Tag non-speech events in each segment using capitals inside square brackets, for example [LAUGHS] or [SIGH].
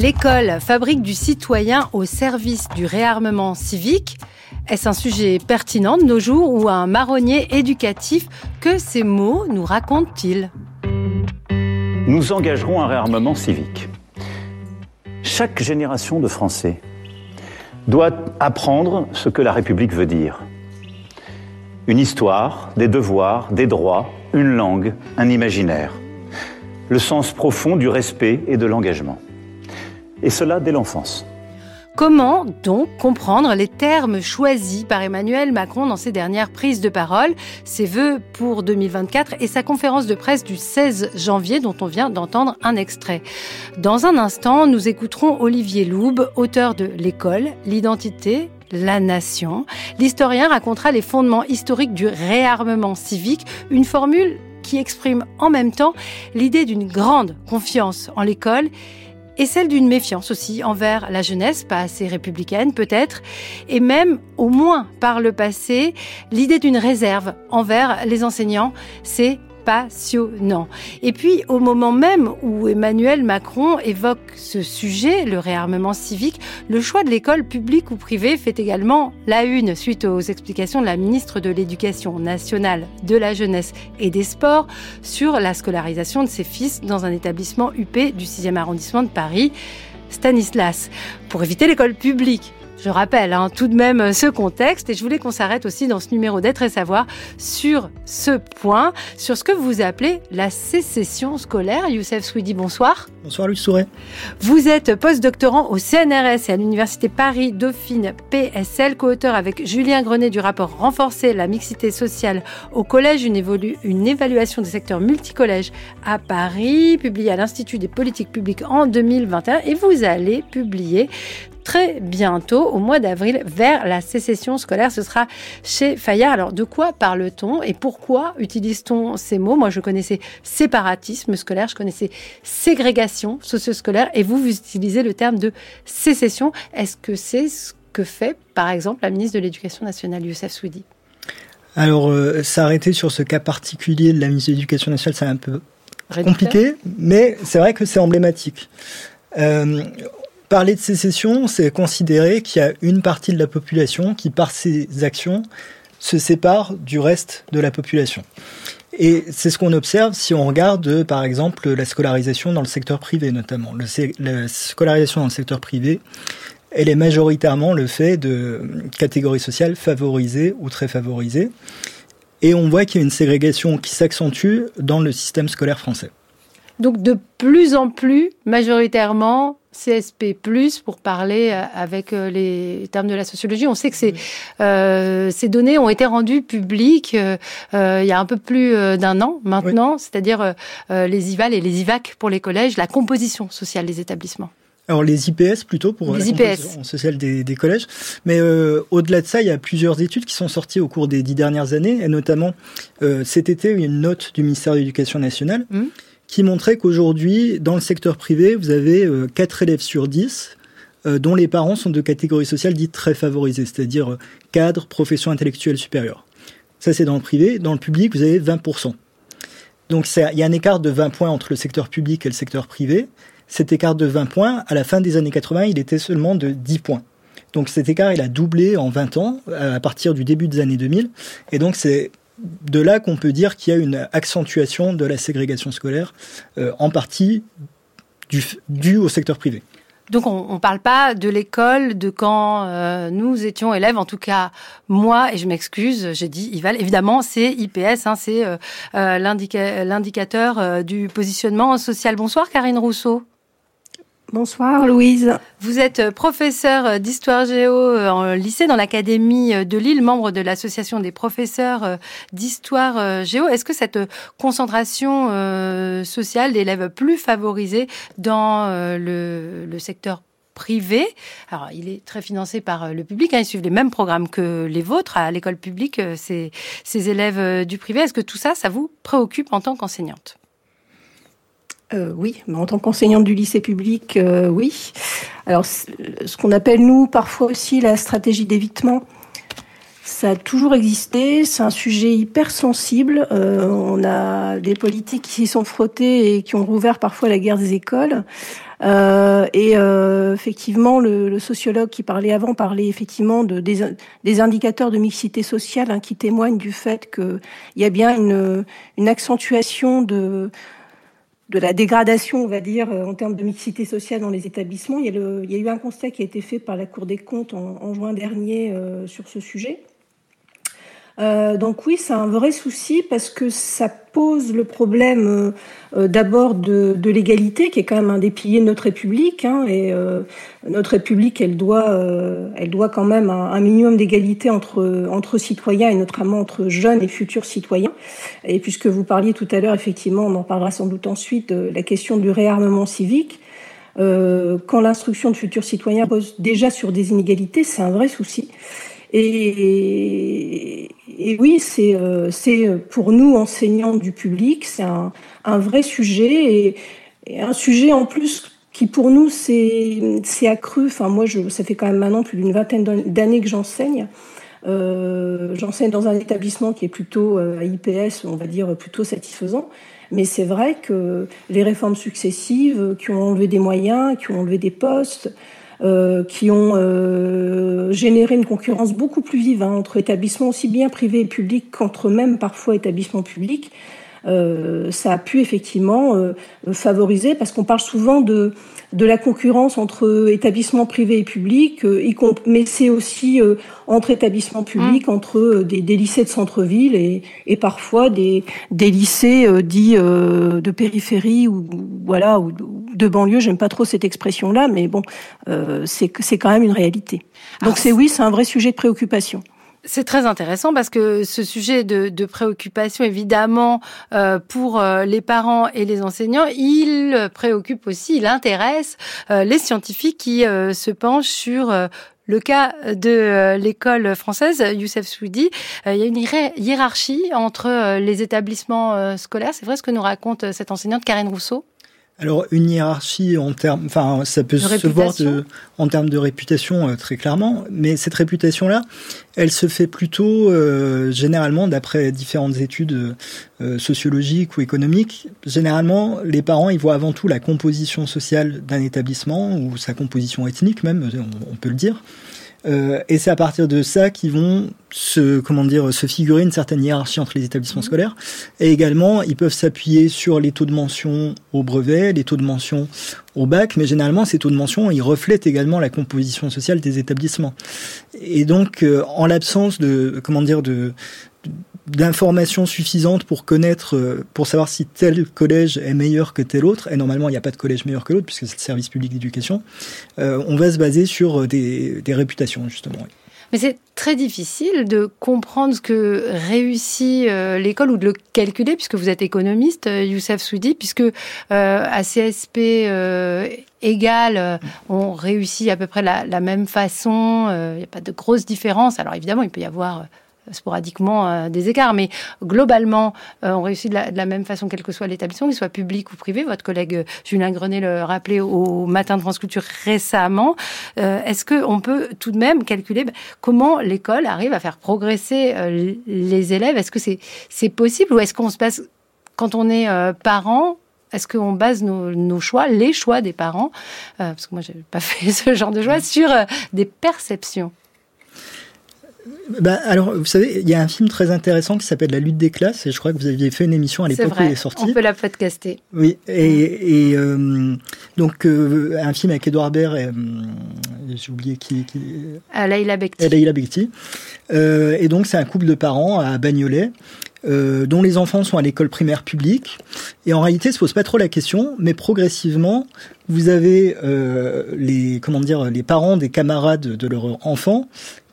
L'école fabrique du citoyen au service du réarmement civique. Est-ce un sujet pertinent de nos jours ou un marronnier éducatif Que ces mots nous racontent-ils? Nous engagerons un réarmement civique. Chaque génération de Français doit apprendre ce que la République veut dire. Une histoire, des devoirs, des droits, une langue, un imaginaire. Le sens profond du respect et de l'engagement. Et cela dès l'enfance. Comment donc comprendre les termes choisis par Emmanuel Macron dans ses dernières prises de parole, ses vœux pour 2024 et sa conférence de presse du 16 janvier dont on vient d'entendre un extrait Dans un instant, nous écouterons Olivier Loube, auteur de L'école, l'identité, la nation. L'historien racontera les fondements historiques du réarmement civique, une formule qui exprime en même temps l'idée d'une grande confiance en l'école et celle d'une méfiance aussi envers la jeunesse, pas assez républicaine peut-être, et même, au moins par le passé, l'idée d'une réserve envers les enseignants. C'est passionnant. Et puis, au moment même où Emmanuel Macron évoque ce sujet, le réarmement civique, le choix de l'école publique ou privée fait également la une suite aux explications de la ministre de l'Éducation nationale, de la jeunesse et des sports sur la scolarisation de ses fils dans un établissement UP du 6e arrondissement de Paris. Stanislas, pour éviter l'école publique, je rappelle hein, tout de même ce contexte et je voulais qu'on s'arrête aussi dans ce numéro d'être et savoir sur ce point, sur ce que vous appelez la sécession scolaire. Youssef Swidi, bonsoir. Bonsoir Luc Souret. Vous êtes post-doctorant au CNRS et à l'Université Paris-Dauphine PSL, co-auteur avec Julien Grenet du rapport Renforcer la mixité sociale au collège, une, une évaluation des secteurs multicollèges à Paris, publié à l'Institut des politiques publiques en 2021 et vous allez publier très bientôt, au mois d'avril, vers la sécession scolaire. Ce sera chez Fayard. Alors, de quoi parle-t-on et pourquoi utilise-t-on ces mots? Moi, je connaissais séparatisme scolaire, je connaissais ségrégation socio-scolaire, et vous, vous utilisez le terme de sécession. Est-ce que c'est ce que fait, par exemple, la ministre de l'Éducation nationale, Youssef Souidi Alors, euh, s'arrêter sur ce cas particulier de la ministre de l'Éducation nationale, c'est un peu compliqué, mais c'est vrai que c'est emblématique. Euh, Parler de sécession, c'est considérer qu'il y a une partie de la population qui, par ses actions, se sépare du reste de la population. Et c'est ce qu'on observe si on regarde, par exemple, la scolarisation dans le secteur privé, notamment. la scolarisation dans le secteur privé, elle est majoritairement le fait de catégories sociales favorisées ou très favorisées. Et on voit qu'il y a une ségrégation qui s'accentue dans le système scolaire français. Donc de plus en plus, majoritairement, CSP+, pour parler euh, avec euh, les termes de la sociologie. On sait que ces, euh, ces données ont été rendues publiques euh, il y a un peu plus d'un an maintenant, c'est-à-dire les IVAL et les IVAC pour les collèges, la composition sociale des établissements. Alors les IPS plutôt pour les la composition sociale des, des, collèges. Mais au-delà de ça, il y a plusieurs études qui sont sorties au cours des dix dernières années, et notamment cet été une note du ministère de l'Éducation nationale. Mmh qui montrait qu'aujourd'hui, dans le secteur privé, vous avez 4 euh, élèves sur 10 euh, dont les parents sont de catégories sociales dites très favorisées, c'est-à-dire euh, cadre, profession intellectuelle supérieure. Ça, c'est dans le privé. Dans le public, vous avez 20%. Donc, il y a un écart de 20 points entre le secteur public et le secteur privé. Cet écart de 20 points, à la fin des années 80, il était seulement de 10 points. Donc cet écart, il a doublé en 20 ans, à partir du début des années 2000. Et donc c'est de là qu'on peut dire qu'il y a une accentuation de la ségrégation scolaire, euh, en partie due au secteur privé. Donc on ne parle pas de l'école de quand euh, nous étions élèves, en tout cas moi, et je m'excuse, j'ai dit Ival, évidemment c'est IPS, hein, c'est euh, l'indicateur du positionnement social. Bonsoir Karine Rousseau. Bonsoir Louise. Vous êtes professeur d'histoire géo euh, en lycée dans l'académie de Lille, membre de l'association des professeurs euh, d'histoire euh, géo. Est-ce que cette concentration sociale d'élèves plus favorisés dans le, secteur privé. Alors, il est très financé par le public. Hein, ils suivent les mêmes programmes que les vôtres à l'école publique, ces, ces élèves du privé. Est-ce que tout ça, ça vous préoccupe en tant qu'enseignante? Euh, oui, mais en tant qu'enseignante du lycée public, euh, oui. Alors, ce qu'on appelle nous parfois aussi la stratégie d'évitement, ça a toujours existé. C'est un sujet hyper sensible. Euh, on a des politiques qui s'y sont frottés et qui ont rouvert parfois la guerre des écoles. Euh, et euh, effectivement, le, sociologue qui parlait avant parlait effectivement de, des, indicateurs de mixité sociale hein, qui témoignent du fait qu'il y a bien une, une accentuation de de la dégradation, on va dire, en termes de mixité sociale dans les établissements. Il y a, le, y a eu un constat qui a été fait par la Cour des comptes en, en juin dernier sur ce sujet. Euh, donc oui, c'est un vrai souci parce que ça pose le problème euh, euh, d'abord de, l'égalité, qui est quand même un des piliers de notre République. Hein, et notre République, elle doit, elle doit quand même un, minimum d'égalité entre entre citoyens et notamment entre jeunes et futurs citoyens. Et puisque vous parliez tout à l'heure, effectivement, on en parlera sans doute ensuite, la question du réarmement civique. quand l'instruction de futurs citoyens pose déjà sur des inégalités, c'est un vrai souci. Et, oui, c'est euh, pour nous, enseignants du public, c'est un, un, vrai sujet et, un sujet en plus qui pour nous c'est accru. Enfin moi, je, ça fait quand même maintenant plus d'une vingtaine d'années que j'enseigne. Euh, j'enseigne dans un établissement qui est plutôt euh, à IPS, on va dire plutôt satisfaisant. Mais c'est vrai que les réformes successives qui ont enlevé des moyens, qui ont enlevé des postes, euh, qui ont euh, généré une concurrence beaucoup plus vive hein, entre établissements aussi bien privés et publics qu'entre même parfois établissements publics. Euh, ça a pu effectivement euh, favoriser, parce qu'on parle souvent de, de la concurrence entre établissements privés et publics, euh, mais c'est aussi entre établissements publics, mmh. entre des, des, lycées de centre-ville et, et, parfois des, des lycées dits de périphérie ou voilà ou de banlieue. J'aime pas trop cette expression-là, mais bon, c'est c'est quand même une réalité. Donc c'est oui, c'est un vrai sujet de préoccupation. C'est très intéressant parce que ce sujet de, de préoccupation, évidemment, euh, pour euh, les parents et les enseignants, il préoccupe aussi, il intéresse euh, les scientifiques qui se penchent sur le cas de l'école française, Youssef Soudi, il y a une hiérarchie entre les établissements scolaires. C'est vrai ce que nous raconte cette enseignante Karine Rousseau alors une hiérarchie en termes, enfin ça peut se voir en termes de réputation euh, très clairement, mais cette réputation-là, elle se fait plutôt euh, généralement d'après différentes études euh, sociologiques ou économiques. Généralement, les parents ils voient avant tout la composition sociale d'un établissement ou sa composition ethnique même, on peut le dire. Euh, et c'est à partir de ça qu'ils vont se, comment dire, se figurer une certaine hiérarchie entre les établissements mmh. scolaires. Et également, ils peuvent s'appuyer sur les taux de mention au brevet, les taux de mention au bac, mais généralement, ces taux de mention, ils reflètent également la composition sociale des établissements. Et donc, euh, en l'absence de, comment dire, de, d'informations suffisantes pour connaître, euh, pour savoir si tel collège est meilleur que tel autre, et normalement il n'y a pas de collège meilleur que l'autre puisque c'est le service public d'éducation, euh, on va se baser sur des, des réputations justement. Mais c'est très difficile de comprendre ce que réussit euh, l'école ou de le calculer, puisque vous êtes économiste, Youssef Soudi, puisque à CSP égal, on réussit à peu près la, la même façon, il n'y a pas de grosses différences. Alors évidemment, il peut y avoir sporadiquement euh, des écarts, mais globalement, euh, on réussit de la, même façon, quel que soit l'établissement, qu'il soit public ou privé. Votre collègue euh, Julien Grenet le rappelait au, matin de France Culture récemment. Est-ce qu'on peut tout de même calculer ben, comment l'école arrive à faire progresser les élèves? Est-ce que c'est possible ou est-ce qu'on se passe quand on est parent est-ce qu'on base nos, choix, les choix des parents, parce que moi j'ai pas [LAUGHS] fait ce genre de choix, sur des perceptions bah, alors, vous savez, il y a un film très intéressant qui s'appelle La lutte des classes, et je crois que vous aviez fait une émission à l'époque où il est sorti. On peut la podcaster. Oui, et, et euh, donc euh, un film avec Edouard Baird et euh, j'ai oublié qui. qui... Ah, Bekti. Laïla Bekti. et donc c'est un couple de parents à Bagnolet. dont les enfants sont à l'école primaire publique. Et en réalité, se pose pas trop la question, mais progressivement, vous avez les comment dire les parents des camarades de leurs enfants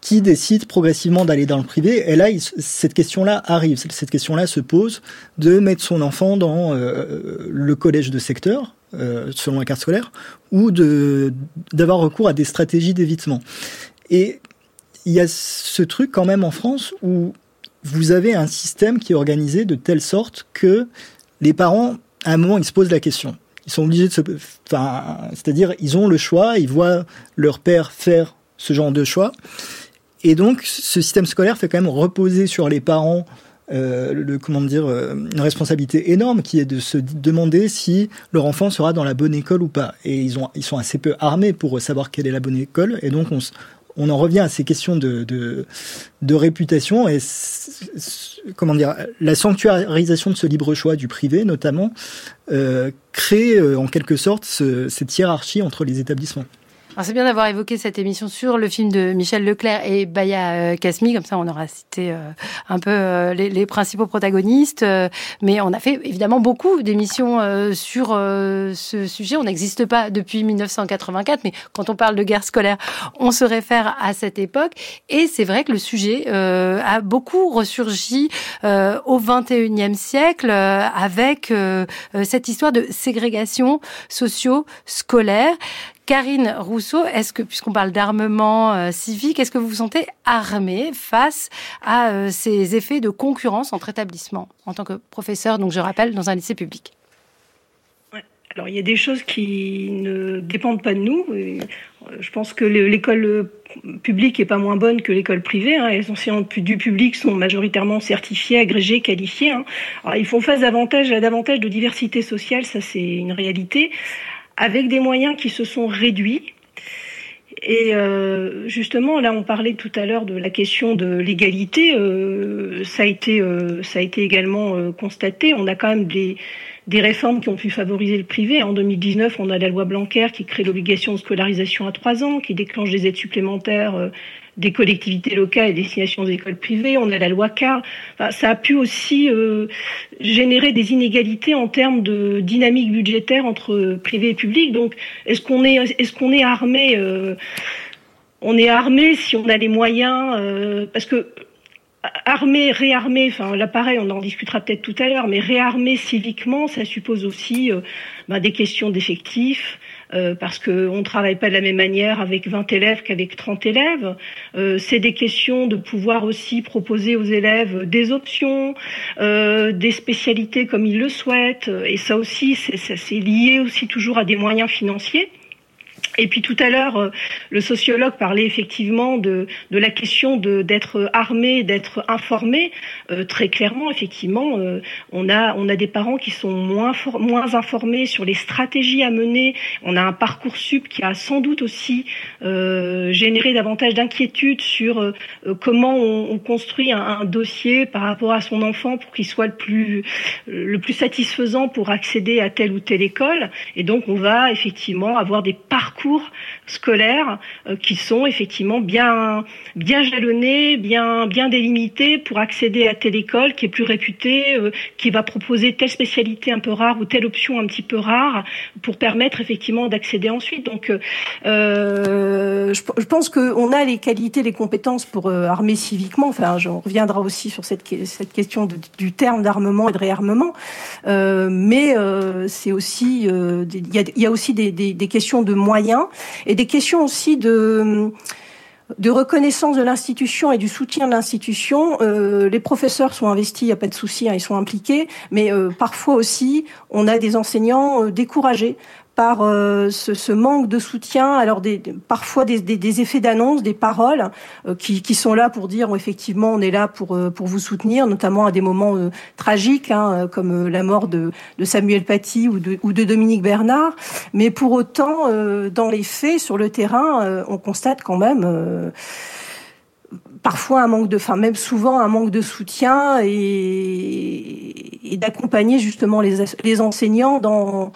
qui décide progressivement d'aller dans le privé. Et là, cette question-là arrive. Cette question-là se pose de mettre son enfant dans euh, le collège de secteur, euh, selon la carte scolaire, ou d'avoir recours à des stratégies d'évitement. Et il y a ce truc quand même en France où vous avez un système qui est organisé de telle sorte que les parents, à un moment, ils se posent la question. Ils sont obligés de se, enfin, c'est-à-dire, ils ont le choix, ils voient leur père faire ce genre de choix. Et donc, ce système scolaire fait quand même reposer sur les parents le comment dire une responsabilité énorme qui est de se demander si leur enfant sera dans la bonne école ou pas. Et ils ont ils sont assez peu armés pour savoir quelle est la bonne école. Et donc on on en revient à ces questions de, de, réputation et comment dire la sanctuarisation de ce libre choix du privé notamment euh, crée euh, en quelque sorte cette hiérarchie entre les établissements c'est bien d'avoir évoqué cette émission sur le film de Michel Leclerc et Baya euh, Kasmi, comme ça on aura cité euh, un peu euh, les, principaux protagonistes. Mais on a fait évidemment beaucoup d'émissions sur ce sujet. On n'existe pas depuis 1984, mais quand on parle de guerre scolaire, on se réfère à cette époque. Et c'est vrai que le sujet a beaucoup ressurgi au 21e siècle avec cette histoire de ségrégation socio-scolaire Karine Rousseau, est-ce que, puisqu'on parle d'armement euh, civique, est-ce que vous vous sentez armée face à euh, ces effets de concurrence entre établissements en tant que professeur, donc je rappelle, dans un lycée public? Alors il y a des choses qui ne dépendent pas de nous. Euh, je pense que l'école publique est pas moins bonne que l'école privée. Hein. Les enseignants du public sont majoritairement certifiés, agrégés, qualifiés. Hein. Ils font face davantage à davantage de diversité sociale, ça c'est une réalité avec des moyens qui se sont réduits. Et euh, justement, là, on parlait tout à l'heure de la question de l'égalité. Euh, ça a été, euh, ça a été également constaté. On a quand même des, des réformes qui ont pu favoriser le privé. En 2019, on a la loi Blanquer qui crée l'obligation de scolarisation à trois ans, qui déclenche des aides supplémentaires des collectivités locales et destination des écoles privées. On a la loi CAR. ça a pu aussi euh, générer des inégalités en termes de dynamique budgétaire entre privé et public. Donc, est-ce qu'on est, est-ce qu'on est armé euh, On est armé si on a les moyens, euh, parce que armé, réarmé, enfin là pareil, on en discutera peut-être tout à l'heure, mais réarmer civiquement, ça suppose aussi bah, des questions d'effectifs, euh, parce qu'on ne travaille pas de la même manière avec 20 élèves qu'avec 30 élèves. Euh, c'est des questions de pouvoir aussi proposer aux élèves des options, euh, des spécialités comme ils le souhaitent. Et ça aussi, c'est lié aussi toujours à des moyens financiers. Et puis tout à l'heure, euh, le sociologue parlait effectivement de, la question d'être armé, d'être informé. Euh, très clairement, effectivement, euh, on a des parents qui sont moins informés sur les stratégies à mener. On a un parcours sup qui a sans doute aussi généré davantage d'inquiétudes sur comment on, on construit un, dossier par rapport à son enfant pour qu'il soit le plus satisfaisant pour accéder à telle ou telle école. Et donc on va effectivement avoir des parcours scolaires euh, qui sont effectivement bien bien jalonnés, bien bien délimités pour accéder à telle école qui est plus réputée, euh, qui va proposer telle spécialité un peu rare ou telle option un petit peu rare pour permettre effectivement d'accéder ensuite. Donc, euh, je, pense qu'on a les qualités, les compétences pour armer civiquement. Enfin, on reviendra aussi sur cette question du terme d'armement et de réarmement, mais c'est aussi il y a, aussi des, des questions de moyens et des questions aussi de reconnaissance de l'institution et du soutien de l'institution. Euh, les professeurs sont investis, il n'y a pas de souci, hein, ils sont impliqués, mais euh, parfois aussi, on a des enseignants euh, découragés par euh, ce, ce, manque de soutien, alors des, parfois des, des, des effets d'annonce, des paroles euh, qui, qui, sont là pour dire effectivement on est là pour euh, pour vous soutenir, notamment à des moments tragiques hein, comme la mort de, de Samuel Paty ou de, ou de Dominique Bernard. Mais pour autant, dans les faits, sur le terrain, on constate quand même parfois un manque de, enfin même souvent un manque de soutien et, et d'accompagner justement les, les enseignants dans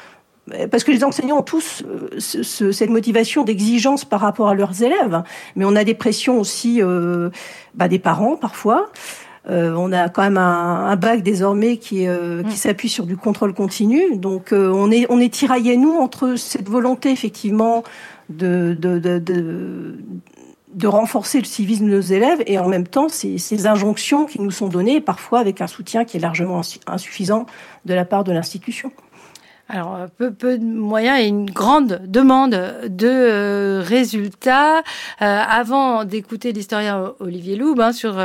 parce que les enseignants ont tous euh, cette motivation d'exigence par rapport à leurs élèves, mais on a des pressions aussi euh, bah, des parents parfois. Euh, on a quand même un, un bac désormais qui, euh, qui mm. s'appuie sur du contrôle continu. Donc on est on est tiraillé nous entre cette volonté effectivement de de, de, de de renforcer le civisme de nos élèves et en même temps ces, ces injonctions qui nous sont données, parfois avec un soutien qui est largement insuffisant de la part de l'institution. Alors, euh, peu, peu de moyens et une grande demande de euh, résultats. Euh, avant d'écouter l'historien Olivier Loub hein, sur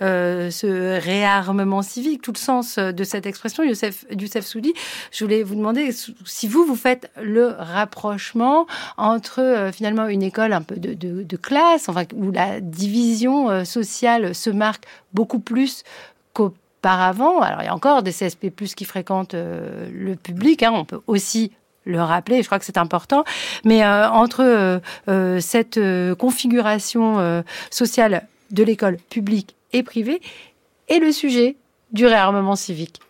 ce réarmement civique, tout le sens de cette expression, Youssef, Youssef Soudi, je voulais vous demander si vous, vous faites le rapprochement entre finalement une école un peu de, de, de classe, enfin, où la division sociale se marque beaucoup plus qu'au auparavant, alors il y a encore des CSP+, qui fréquentent le public, hein, on peut aussi le rappeler, je crois que c'est important, mais entre cette configuration sociale de l'école publique et privée et le sujet du réarmement civique.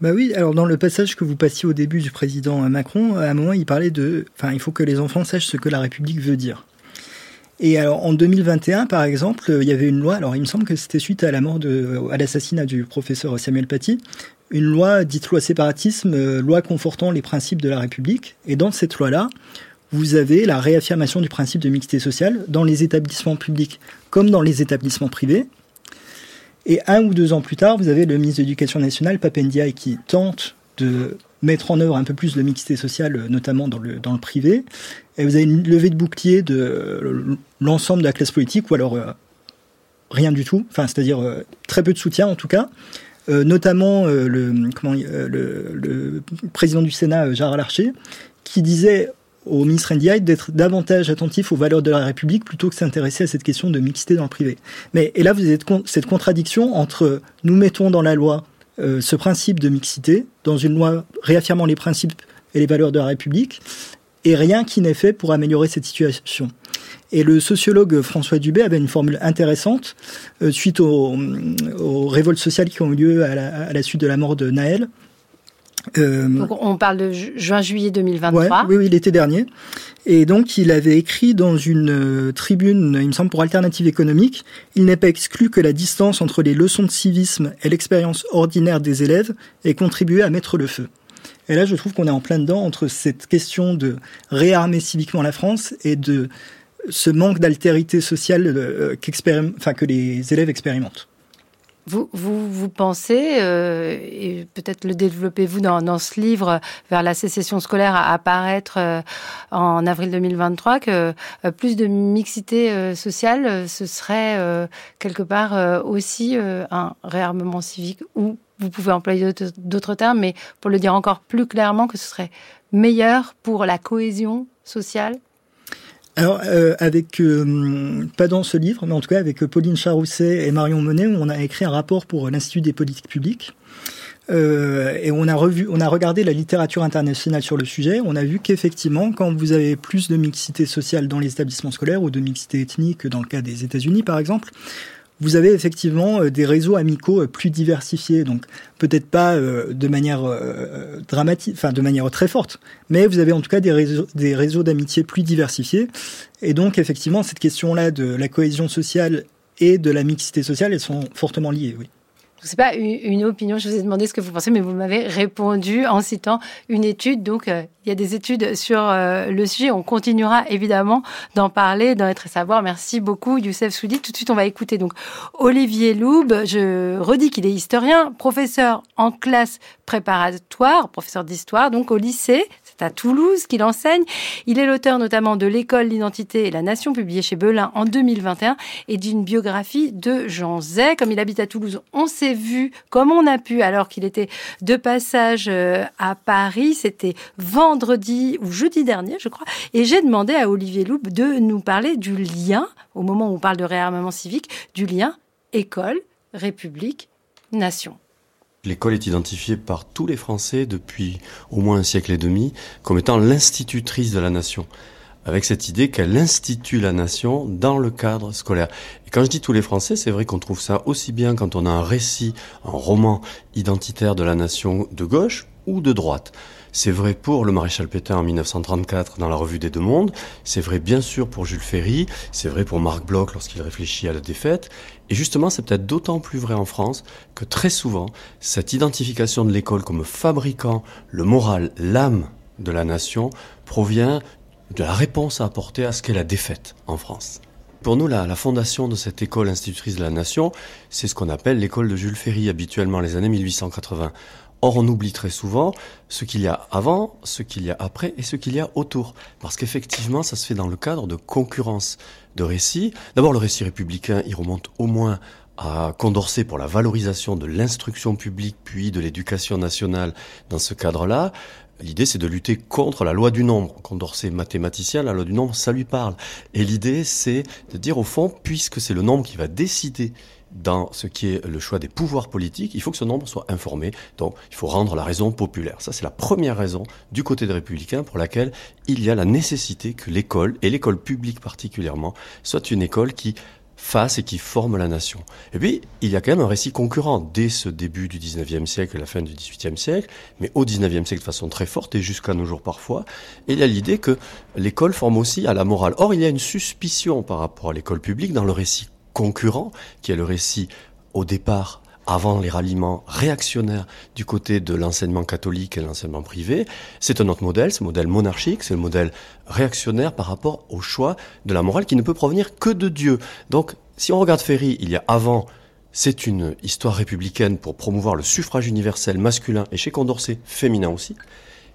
Bah oui, alors dans le passage que vous passiez au début du président Macron, à un moment il parlait de, enfin il faut que les enfants sachent ce que la République veut dire. Et alors en 2021 par exemple, il y avait une loi, alors il me semble que c'était suite à la mort de, à l'assassinat du professeur Samuel Paty, une loi dite loi séparatisme, euh, loi confortant les principes de la République. Et dans cette loi-là, vous avez la réaffirmation du principe de mixité sociale dans les établissements publics comme dans les établissements privés. Et un ou deux ans plus tard, vous avez le ministre de l'Éducation nationale, Papendiaï, qui tente de mettre en œuvre un peu plus de mixité sociale, notamment dans le, dans le privé. Et vous avez une levée de bouclier de l'ensemble de la classe politique, ou alors euh, rien du tout, enfin, c'est-à-dire euh, très peu de soutien en tout cas. Euh, notamment le, président du Sénat, Gérard Larcher, qui disait au ministre Ndiaye d'être davantage attentif aux valeurs de la République plutôt que s'intéresser à cette question de mixité dans le privé. Mais et là, vous avez cette contradiction entre nous mettons dans la loi euh, ce principe de mixité, dans une loi réaffirmant les principes et les valeurs de la République, et rien qui n'est fait pour améliorer cette situation. Et le sociologue François Dubé avait une formule intéressante euh, suite aux, révoltes sociales qui ont eu lieu à la, à la suite de la mort de Naël. Euh, donc on parle de juin-juillet 2023. oui, oui, l'été dernier. Et donc, il avait écrit dans une euh, tribune, il me semble, pour Alternative économique, il n'est pas exclu que la distance entre les leçons de civisme et l'expérience ordinaire des élèves ait contribué à mettre le feu. Et là, je trouve qu'on est en plein dedans entre cette question de réarmer civiquement la France et de ce manque d'altérité sociale euh, que les élèves expérimentent. Vous, vous, pensez, euh, et peut-être le développez-vous dans, ce livre, vers la sécession scolaire à apparaître euh, en avril 2023, que plus de mixité sociale, ce serait quelque part aussi un réarmement civique, ou vous pouvez employer d'autres termes, mais pour le dire encore plus clairement, que ce serait meilleur pour la cohésion sociale alors, euh, avec, euh, pas dans ce livre, mais en tout cas avec Pauline Charousset et Marion Monet, on a écrit un rapport pour l'Institut des politiques publiques. Euh, et on a revu, on a regardé la littérature internationale sur le sujet. On a vu qu'effectivement, quand vous avez plus de mixité sociale dans les établissements scolaires ou de mixité ethnique dans le cas des États-Unis, par exemple, vous avez effectivement euh, des réseaux amicaux euh, plus diversifiés, donc peut-être pas euh, de manière dramatique, enfin de manière très forte, mais vous avez en tout cas des réseaux, des réseaux d'amitié plus diversifiés. Et donc effectivement, cette question-là de la cohésion sociale et de la mixité sociale, elles sont fortement liées, oui c'est pas une opinion, je vous ai demandé ce que vous pensez, mais vous m'avez répondu en citant une étude. Donc, euh, il y a des études sur euh, le sujet. On continuera évidemment d'en parler, d'en être à savoir. Merci beaucoup, Youssef Soudi. Tout de suite, on va écouter donc Olivier Loub. Je redis qu'il est historien, professeur en classe préparatoire, professeur d'histoire, donc au lycée à Toulouse qu'il enseigne. Il est l'auteur notamment de L'école, l'identité et la nation, publié chez Belin en 2021, et d'une biographie de Jean Zay. Comme il habite à Toulouse, on s'est vu comme on a pu alors qu'il était de passage euh, à Paris. C'était vendredi ou jeudi dernier, je crois. Et j'ai demandé à Olivier Loup de nous parler du lien, au moment où on parle de réarmement civique, du lien école, république, nation. L'école est identifiée par tous les Français depuis au moins un siècle et demi comme étant l'institutrice de la nation, avec cette idée qu'elle institue la nation dans le cadre scolaire. Et quand je dis tous les Français, c'est vrai qu'on trouve ça aussi bien quand on a un récit, un roman identitaire de la nation de gauche ou de droite. C'est vrai pour le maréchal Pétain en 1934 dans la revue des Deux Mondes, c'est vrai bien sûr pour Jules Ferry, c'est vrai pour Marc Bloch lorsqu'il réfléchit à la défaite, et justement c'est peut-être d'autant plus vrai en France que très souvent, cette identification de l'école comme fabriquant le moral, l'âme de la nation, provient de la réponse à apporter à ce qu'est la défaite en France. Pour nous, la, fondation de cette école institutrice de la nation, c'est ce qu'on appelle l'école de Jules Ferry, habituellement les années 1880. Or, on oublie très souvent ce qu'il y a avant, ce qu'il y a après et ce qu'il y a autour. Parce qu'effectivement, ça se fait dans le cadre de concurrence de récits. D'abord, le récit républicain, il remonte au moins à Condorcet pour la valorisation de l'instruction publique puis de l'éducation nationale dans ce cadre-là. L'idée, c'est de lutter contre la loi du nombre. Condorcet, mathématicien, la loi du nombre, ça lui parle. Et l'idée, c'est de dire, au fond, puisque c'est le nombre qui va décider dans ce qui est le choix des pouvoirs politiques, il faut que ce nombre soit informé. Donc, il faut rendre la raison populaire. Ça, c'est la première raison du côté des républicains pour laquelle il y a la nécessité que l'école, et l'école publique particulièrement, soit une école qui fasse et qui forme la nation. Et puis, il y a quand même un récit concurrent dès ce début du 19e siècle et la fin du 18e siècle, mais au 19e siècle de façon très forte et jusqu'à nos jours parfois. Il y a l'idée que l'école forme aussi à la morale. Or, il y a une suspicion par rapport à l'école publique dans le récit concurrent, qui est le récit au départ avant les ralliements réactionnaires du côté de l'enseignement catholique et l'enseignement privé. C'est un autre modèle, c'est le modèle monarchique, c'est le modèle réactionnaire par rapport au choix de la morale qui ne peut provenir que de Dieu. Donc, si on regarde Ferry, il y a avant, c'est une histoire républicaine pour promouvoir le suffrage universel masculin et chez Condorcet, féminin aussi.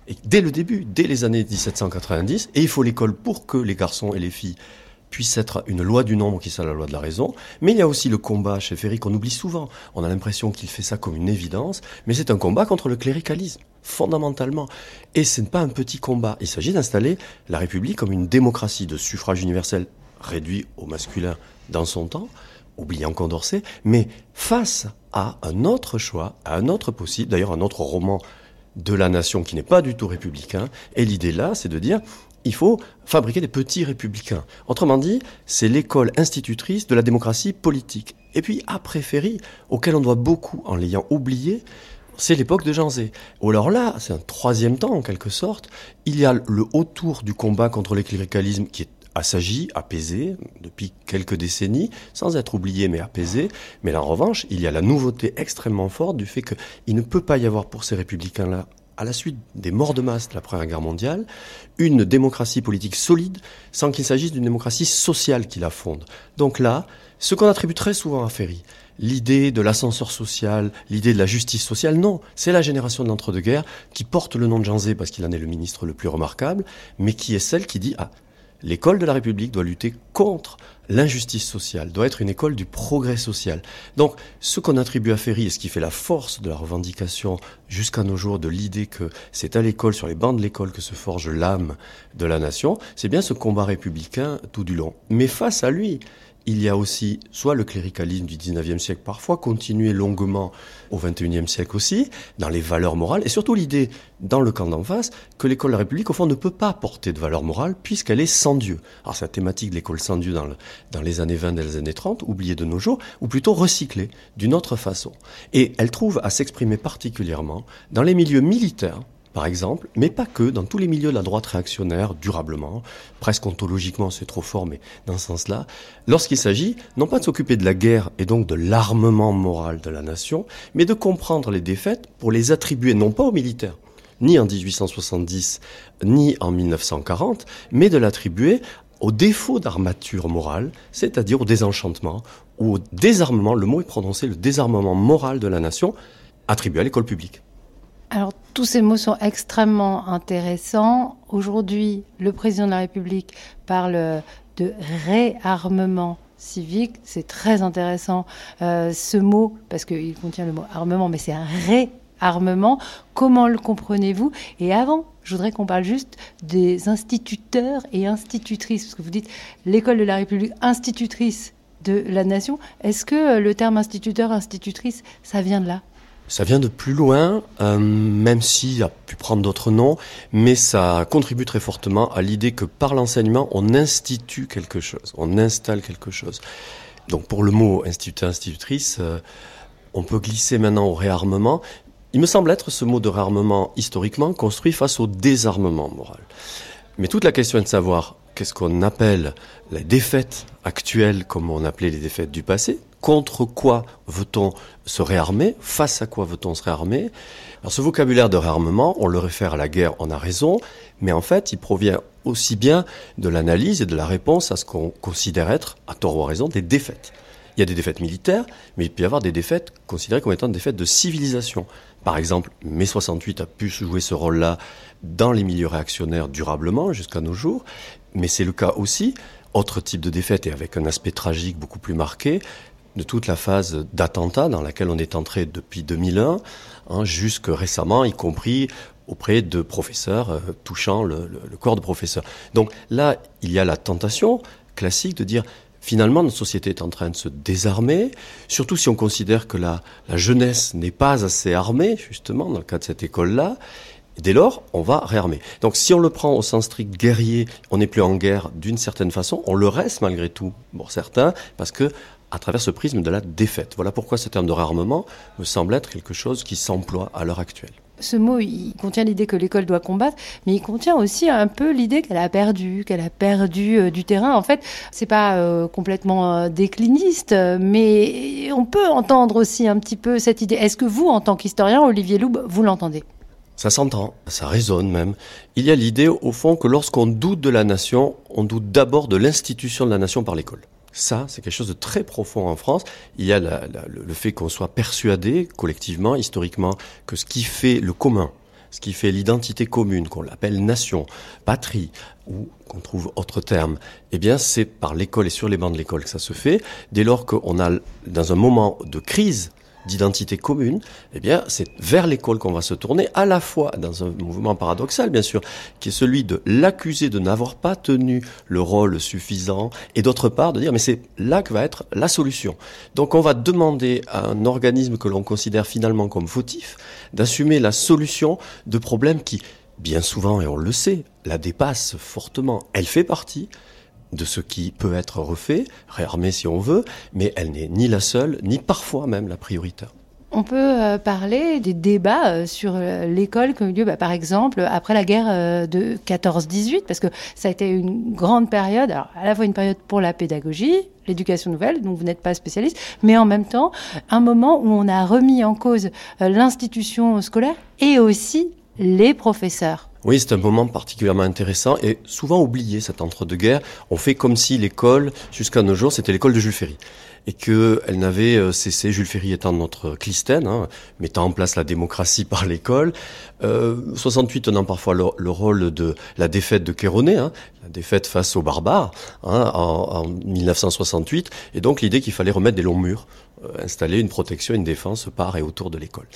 Et dès le début, dès les années 1790, et il faut l'école pour que les garçons et les filles puisse être une loi du nombre qui soit la loi de la raison. Mais il y a aussi le combat chez Ferry qu'on oublie souvent. On a l'impression qu'il fait ça comme une évidence, mais c'est un combat contre le cléricalisme, fondamentalement. Et ce n'est pas un petit combat. Il s'agit d'installer la République comme une démocratie de suffrage universel réduit au masculin dans son temps, oubliant Condorcet, mais face à un autre choix, à un autre possible, d'ailleurs un autre roman de la nation qui n'est pas du tout républicain. Et l'idée là, c'est de dire, il faut fabriquer des petits républicains. Autrement dit, c'est l'école institutrice de la démocratie politique. Et puis après Ferry, auquel on doit beaucoup en l'ayant oublié, c'est l'époque de Jean Zé. Alors là, c'est un troisième temps en quelque sorte. Il y a le haut tour du combat contre le cléricalisme qui est assagi, apaisé depuis quelques décennies, sans être oublié mais apaisé. Mais là, en revanche, il y a la nouveauté extrêmement forte du fait qu'il ne peut pas y avoir pour ces républicains-là à la suite des morts de masse de la Première Guerre mondiale, une démocratie politique solide sans qu'il s'agisse d'une démocratie sociale qui la fonde. Donc là, ce qu'on attribue très souvent à Ferry, l'idée de l'ascenseur social, l'idée de la justice sociale, non, c'est la génération de l'entre-deux-guerres qui porte le nom de Jean Zé parce qu'il en est le ministre le plus remarquable, mais qui est celle qui dit, ah, l'école de la République doit lutter contre l'injustice sociale, doit être une école du progrès social. Donc, ce qu'on attribue à Ferry et ce qui fait la force de la revendication jusqu'à nos jours de l'idée que c'est à l'école, sur les bancs de l'école, que se forge l'âme de la nation, c'est bien ce combat républicain tout du long. Mais face à lui, il y a aussi soit le cléricalisme du 19e siècle, parfois continué longuement au 21e siècle aussi, dans les valeurs morales, et surtout l'idée, dans le camp d'en face, que l'école de la République, au fond, ne peut pas porter de valeurs morales puisqu'elle est sans Dieu. Alors la thématique de l'école sans Dieu dans, dans les années 20 et les années 30, oubliée de nos jours, ou plutôt recyclée d'une autre façon. Et elle trouve à s'exprimer particulièrement dans les milieux militaires, par exemple, mais pas que, dans tous les milieux de la droite réactionnaire, durablement, presque ontologiquement, c'est trop fort, mais dans ce sens-là, lorsqu'il s'agit non pas de s'occuper de la guerre et donc de l'armement moral de la nation, mais de comprendre les défaites pour les attribuer non pas aux militaires, ni en 1870, ni en 1940, mais de l'attribuer au défaut d'armature morale, c'est-à-dire au désenchantement ou au désarmement, le mot est prononcé, le désarmement moral de la nation, attribué à l'école publique. Tous ces mots sont extrêmement intéressants. Aujourd'hui, le président de la République parle de réarmement civique. C'est très intéressant euh, ce mot, parce qu'il contient le mot armement, mais c'est un réarmement. Comment le comprenez-vous? Et avant, je voudrais qu'on parle juste des instituteurs et institutrices, parce que vous dites l'école de la République institutrice de la nation. Est-ce que le terme instituteur, institutrice, ça vient de là? Ça vient de plus loin, euh, même s'il a pu prendre d'autres noms, mais ça contribue très fortement à l'idée que par l'enseignement, on institue quelque chose, on installe quelque chose. Donc pour le mot instituteur, institutrice, euh, on peut glisser maintenant au réarmement. Il me semble être ce mot de réarmement historiquement construit face au désarmement moral. Mais toute la question est de savoir qu'est-ce qu'on appelle les défaites actuelles comme on appelait les défaites du passé, contre quoi veut-on se réarmer, face à quoi veut-on se réarmer? Alors ce vocabulaire de réarmement, on le réfère à la guerre, on a raison, mais en fait il provient aussi bien de l'analyse et de la réponse à ce qu'on considère être, à tort ou à raison, des défaites. Il y a des défaites militaires, mais il peut y avoir des défaites considérées comme étant des défaites de civilisation. Par exemple, mai 68 a pu jouer ce rôle-là dans les milieux réactionnaires durablement jusqu'à nos jours, mais c'est le cas aussi, autre type de défaite et avec un aspect tragique beaucoup plus marqué, de toute la phase d'attentat dans laquelle on est entré depuis 2001, hein, jusque récemment, y compris auprès de professeurs touchant le, corps de professeurs. Donc là, il y a la tentation classique de dire finalement notre société est en train de se désarmer, surtout si on considère que la, la jeunesse n'est pas assez armée, justement, dans le cas de cette école-là. Dès lors, on va réarmer. Donc si on le prend au sens strict guerrier, on n'est plus en guerre d'une certaine façon, on le reste malgré tout, pour certains, parce que à travers ce prisme de la défaite. Voilà pourquoi ce terme de réarmement me semble être quelque chose qui s'emploie à l'heure actuelle ce mot, contient l'idée que l'école doit combattre, mais il contient aussi un peu l'idée qu'elle a perdu, qu'elle a perdu euh, du terrain. En fait, c'est pas euh, complètement euh, décliniste, mais on peut entendre aussi un petit peu cette idée. Est-ce que vous, en tant qu'historien, Olivier Loub, vous l'entendez? Ça s'entend, ça résonne même. Il y a l'idée, au fond, que lorsqu'on doute de la nation, on doute d'abord de l'institution de la nation par l'école. Ça, c'est quelque chose de très profond en France. Il y a le fait qu'on soit persuadé, collectivement, historiquement, que ce qui fait le commun, ce qui fait l'identité commune, qu'on l'appelle nation, patrie, ou qu'on trouve autre terme, eh bien, c'est par l'école et sur les bancs de l'école que ça se fait. Dès lors qu'on a, dans un moment de crise, d'identité commune, eh bien, c'est vers l'école qu'on va se tourner, à la fois dans un mouvement paradoxal, bien sûr, qui est celui de l'accuser de n'avoir pas tenu le rôle suffisant, et d'autre part de dire, mais c'est là que va être la solution. Donc, on va demander à un organisme que l'on considère finalement comme fautif, d'assumer la solution de problèmes qui, bien souvent, et on le sait, la dépassent fortement. Elle fait partie de ce qui peut être refait, réarmé si on veut, mais elle n'est ni la seule, ni parfois même la prioritaire. On peut euh, parler des débats euh, sur euh, l'école qui ont eu lieu, bah, par exemple, après la guerre de 14-18, parce que ça a été une grande période, alors à la fois une période pour la pédagogie, l'éducation nouvelle, dont vous n'êtes pas spécialiste, mais en même temps, un moment où on a remis en cause l'institution scolaire et aussi les professeurs. Oui, c'est un moment particulièrement intéressant et souvent oublié, cet entre-deux-guerres. On fait comme si l'école, jusqu'à nos jours, c'était l'école de Jules Ferry et qu'elle n'avait euh, cessé, Jules Ferry étant notre Clistène, hein, mettant en place la démocratie [LAUGHS] par l'école. Euh, 68 tenant parfois le, rôle de la défaite de Kéroné, hein, la défaite face aux barbares hein, en, en 1968, et donc l'idée qu'il fallait remettre des longs murs euh, installer une protection, une défense par et autour de l'école.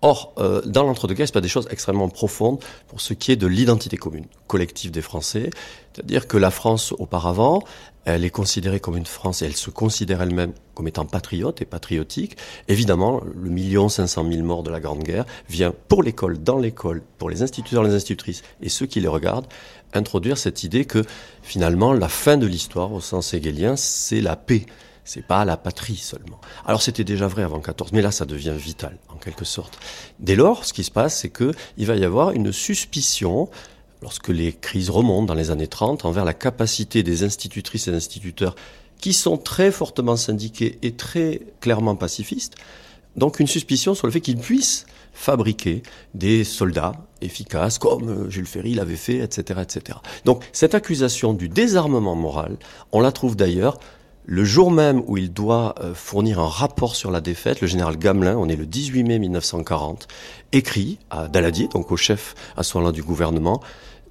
Or, euh, dans l'entre-deux-guerres, c'est pas des choses extrêmement profondes pour ce qui est de l'identité commune, collective des Français. C'est-à-dire que la France, auparavant, elle est considérée comme une France et elle se considère elle-même comme étant patriote et patriotique. Évidemment, le million cinq cent mille morts de la Grande Guerre vient pour l'école, dans l'école, pour les instituteurs, les institutrices et ceux qui les regardent, introduire cette idée que finalement, la fin de l'histoire, au sens hegelien, c'est la paix c'est pas la patrie seulement. Alors c'était déjà vrai avant 14, mais là ça devient vital en quelque sorte. Dès lors, ce qui se passe, c'est que il va y avoir une suspicion lorsque les crises remontent dans les années 30 envers la capacité des institutrices et instituteurs qui sont très fortement syndiqués et très clairement pacifistes. Donc une suspicion sur le fait qu'ils puissent fabriquer des soldats efficaces comme Jules Ferry l'avait fait, etc., etc. Donc cette accusation du désarmement moral, on la trouve d'ailleurs le jour même où il doit euh, fournir un rapport sur la défaite, le général Gamelin, on est le 18 mai 1940, écrit à Daladier, donc au chef à ce moment-là du gouvernement,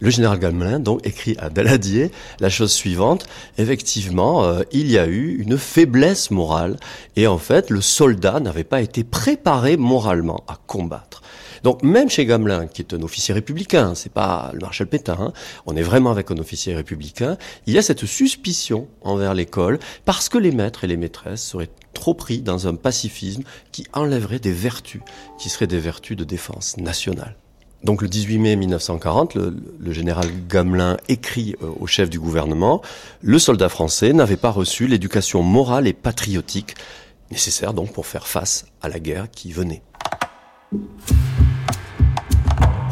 le général Gamelin donc écrit à Daladier la chose suivante. Effectivement euh, il y a eu une faiblesse morale. Et en fait le soldat n'avait pas été préparé moralement à combattre. Donc même chez Gamelin, qui est un officier républicain, c'est pas le maréchal Pétain, hein, on est vraiment avec un officier républicain, il y a cette suspicion envers l'école parce que les maîtres et les maîtresses seraient trop pris dans un pacifisme qui enlèverait des vertus, qui seraient des vertus de défense nationale. Donc le 18 mai 1940, le, général Gamelin écrit euh, au chef du gouvernement, le soldat français n'avait pas reçu l'éducation morale et patriotique nécessaire donc pour faire face à la guerre qui venait.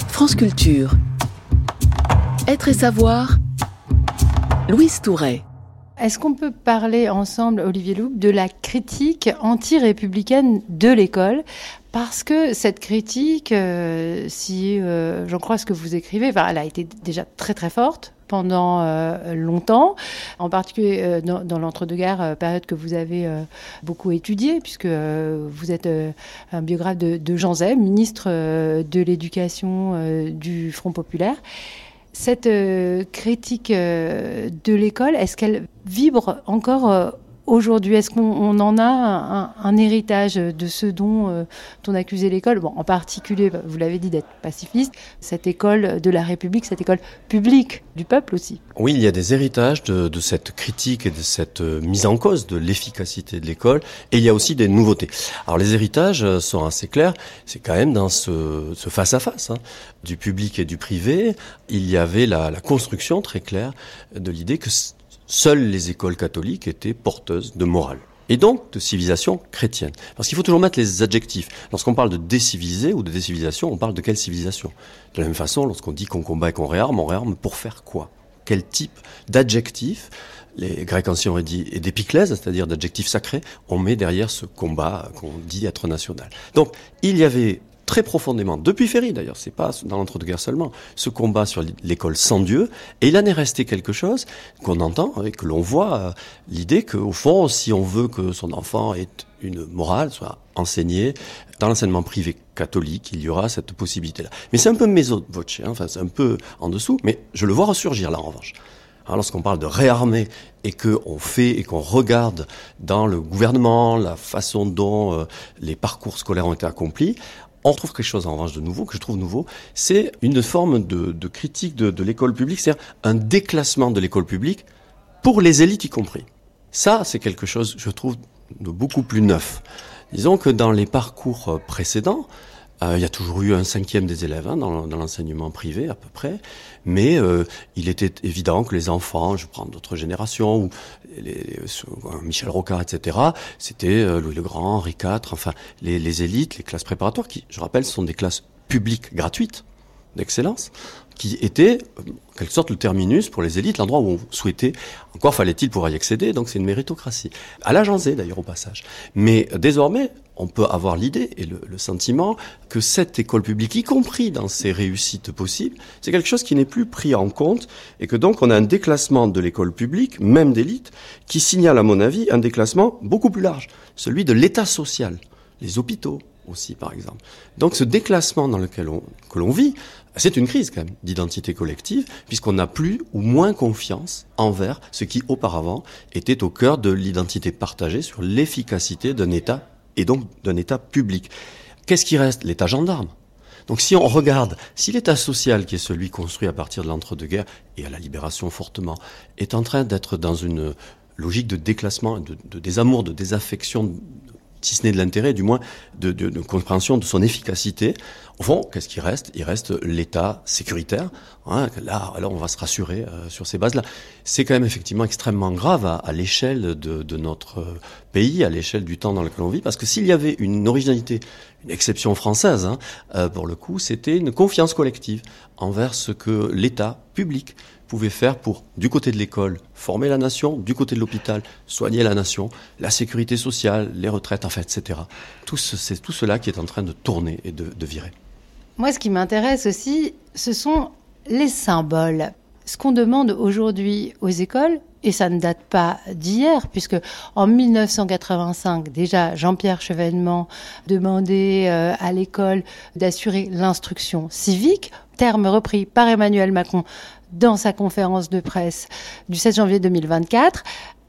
France Culture. Être et savoir. Louise Touret. Est-ce qu'on peut parler ensemble, Olivier Loup, de la critique anti-républicaine de l'école? Parce que cette critique, euh, si euh, j'en crois ce que vous écrivez, elle a été déjà très très forte pendant euh, longtemps, en particulier dans, l'entre-deux-guerres, période que vous avez beaucoup étudiée, puisque vous êtes un biographe de, Jean Zay, ministre de l'Éducation du Front populaire. Cette critique de l'école, est-ce qu'elle vibre encore aujourd'hui Est-ce qu'on en a un, héritage de ce dont euh, on accusait l'école? Bon, En particulier, bah, vous l'avez dit, d'être pacifiste, cette école de la République, cette école publique du peuple aussi. Oui, il y a des héritages de, cette critique et de cette euh, mise en cause de l'efficacité de l'école, et il y a aussi des nouveautés. Alors les héritages euh, sont assez clairs, c'est quand même dans ce face-à-face hein, du public et du privé, il y avait la, la construction très claire de l'idée que seules les écoles catholiques étaient porteuses de morale et donc de civilisation chrétienne. Parce qu'il faut toujours mettre les adjectifs. Lorsqu'on parle de déciviliser ou de décivilisation, on parle de quelle civilisation? De la même façon, lorsqu'on dit qu'on combat et qu'on réarme, on réarme pour faire quoi? Quel type d'adjectif les Grecs anciens auraient dit, et d'épiclèse, c'est-à-dire d'adjectifs sacrés, on met derrière ce combat qu'on dit être national. Donc, il y avait très profondément, depuis Ferry d'ailleurs, c'est pas dans l'entre-deux-guerres seulement, ce combat sur l'école sans Dieu, et il en est resté quelque chose qu'on entend et que l'on voit, euh, l'idée qu'au fond, si on veut que son enfant ait une morale, soit enseignée dans l'enseignement privé catholique, il y aura cette possibilité-là. Mais c'est un peu méso voce, hein, enfin c'est un peu en dessous, mais je le vois ressurgir là en revanche. Alors, lorsqu'on parle de réarmer et qu'on fait et qu'on regarde dans le gouvernement la façon dont euh, les parcours scolaires ont été accomplis, on retrouve quelque chose en revanche de nouveau, que je trouve nouveau, c'est une forme de, critique de, l'école publique, c'est-à-dire un déclassement de l'école publique pour les élites y compris. Ça, c'est quelque chose, je trouve, de beaucoup plus neuf. Disons que dans les parcours euh, précédents, euh, il y a toujours eu un cinquième des élèves hein, dans, l'enseignement privé à peu près, mais euh, il était évident que les enfants, je prends d'autres générations, ou les, Michel Rocard, etc., c'était euh, Louis le Grand, Henri IV, enfin les, élites, les classes préparatoires, qui, je rappelle, sont des classes publiques gratuites d'excellence, qui étaient en quelque sorte le terminus pour les élites, l'endroit où on souhaitait, encore fallait-il pouvoir y accéder, donc c'est une méritocratie. À l'âge d'ailleurs au passage. Mais désormais, on peut avoir l'idée et le, sentiment que cette école publique, y compris dans ses réussites possibles, c'est quelque chose qui n'est plus pris en compte et que donc on a un déclassement de l'école publique, même d'élite, qui signale à mon avis un déclassement beaucoup plus large, celui de l'état social, les hôpitaux aussi par exemple. Donc ce déclassement dans lequel on, que l'on vit, c'est une crise quand même d'identité collective, puisqu'on n'a plus ou moins confiance envers ce qui auparavant était au cœur de l'identité partagée sur l'efficacité d'un État et donc d'un État public. Qu'est-ce qui reste? L'État gendarme. Donc si on regarde, si l'État social, qui est celui construit à partir de l'entre-deux-guerres et à la libération fortement, est en train d'être dans une logique de déclassement, de, de désamour, de désaffection si ce n'est de l'intérêt, du moins de, de, compréhension de son efficacité. Au fond, qu'est-ce qui reste? Il reste l'État sécuritaire. Hein, là, alors on va se rassurer euh, sur ces bases-là. C'est quand même effectivement extrêmement grave à, l'échelle de, notre pays, à l'échelle du temps dans lequel on vit, parce que s'il y avait une originalité, une exception française, hein, euh, pour le coup, c'était une confiance collective envers ce que l'État public pouvait faire pour, du côté de l'école, former la nation, du côté de l'hôpital, soigner la nation, la sécurité sociale, les retraites, en fait, etc. Tout c'est tout cela qui est en train de tourner et de, de virer. Moi, ce qui m'intéresse aussi, ce sont les symboles. Ce qu'on demande aujourd'hui aux écoles, et ça ne date pas d'hier, puisque en 1985, déjà, Jean-Pierre Chevènement demandait euh, à l'école d'assurer l'instruction civique, terme repris par Emmanuel Macron dans sa conférence de presse du 16 janvier 2024.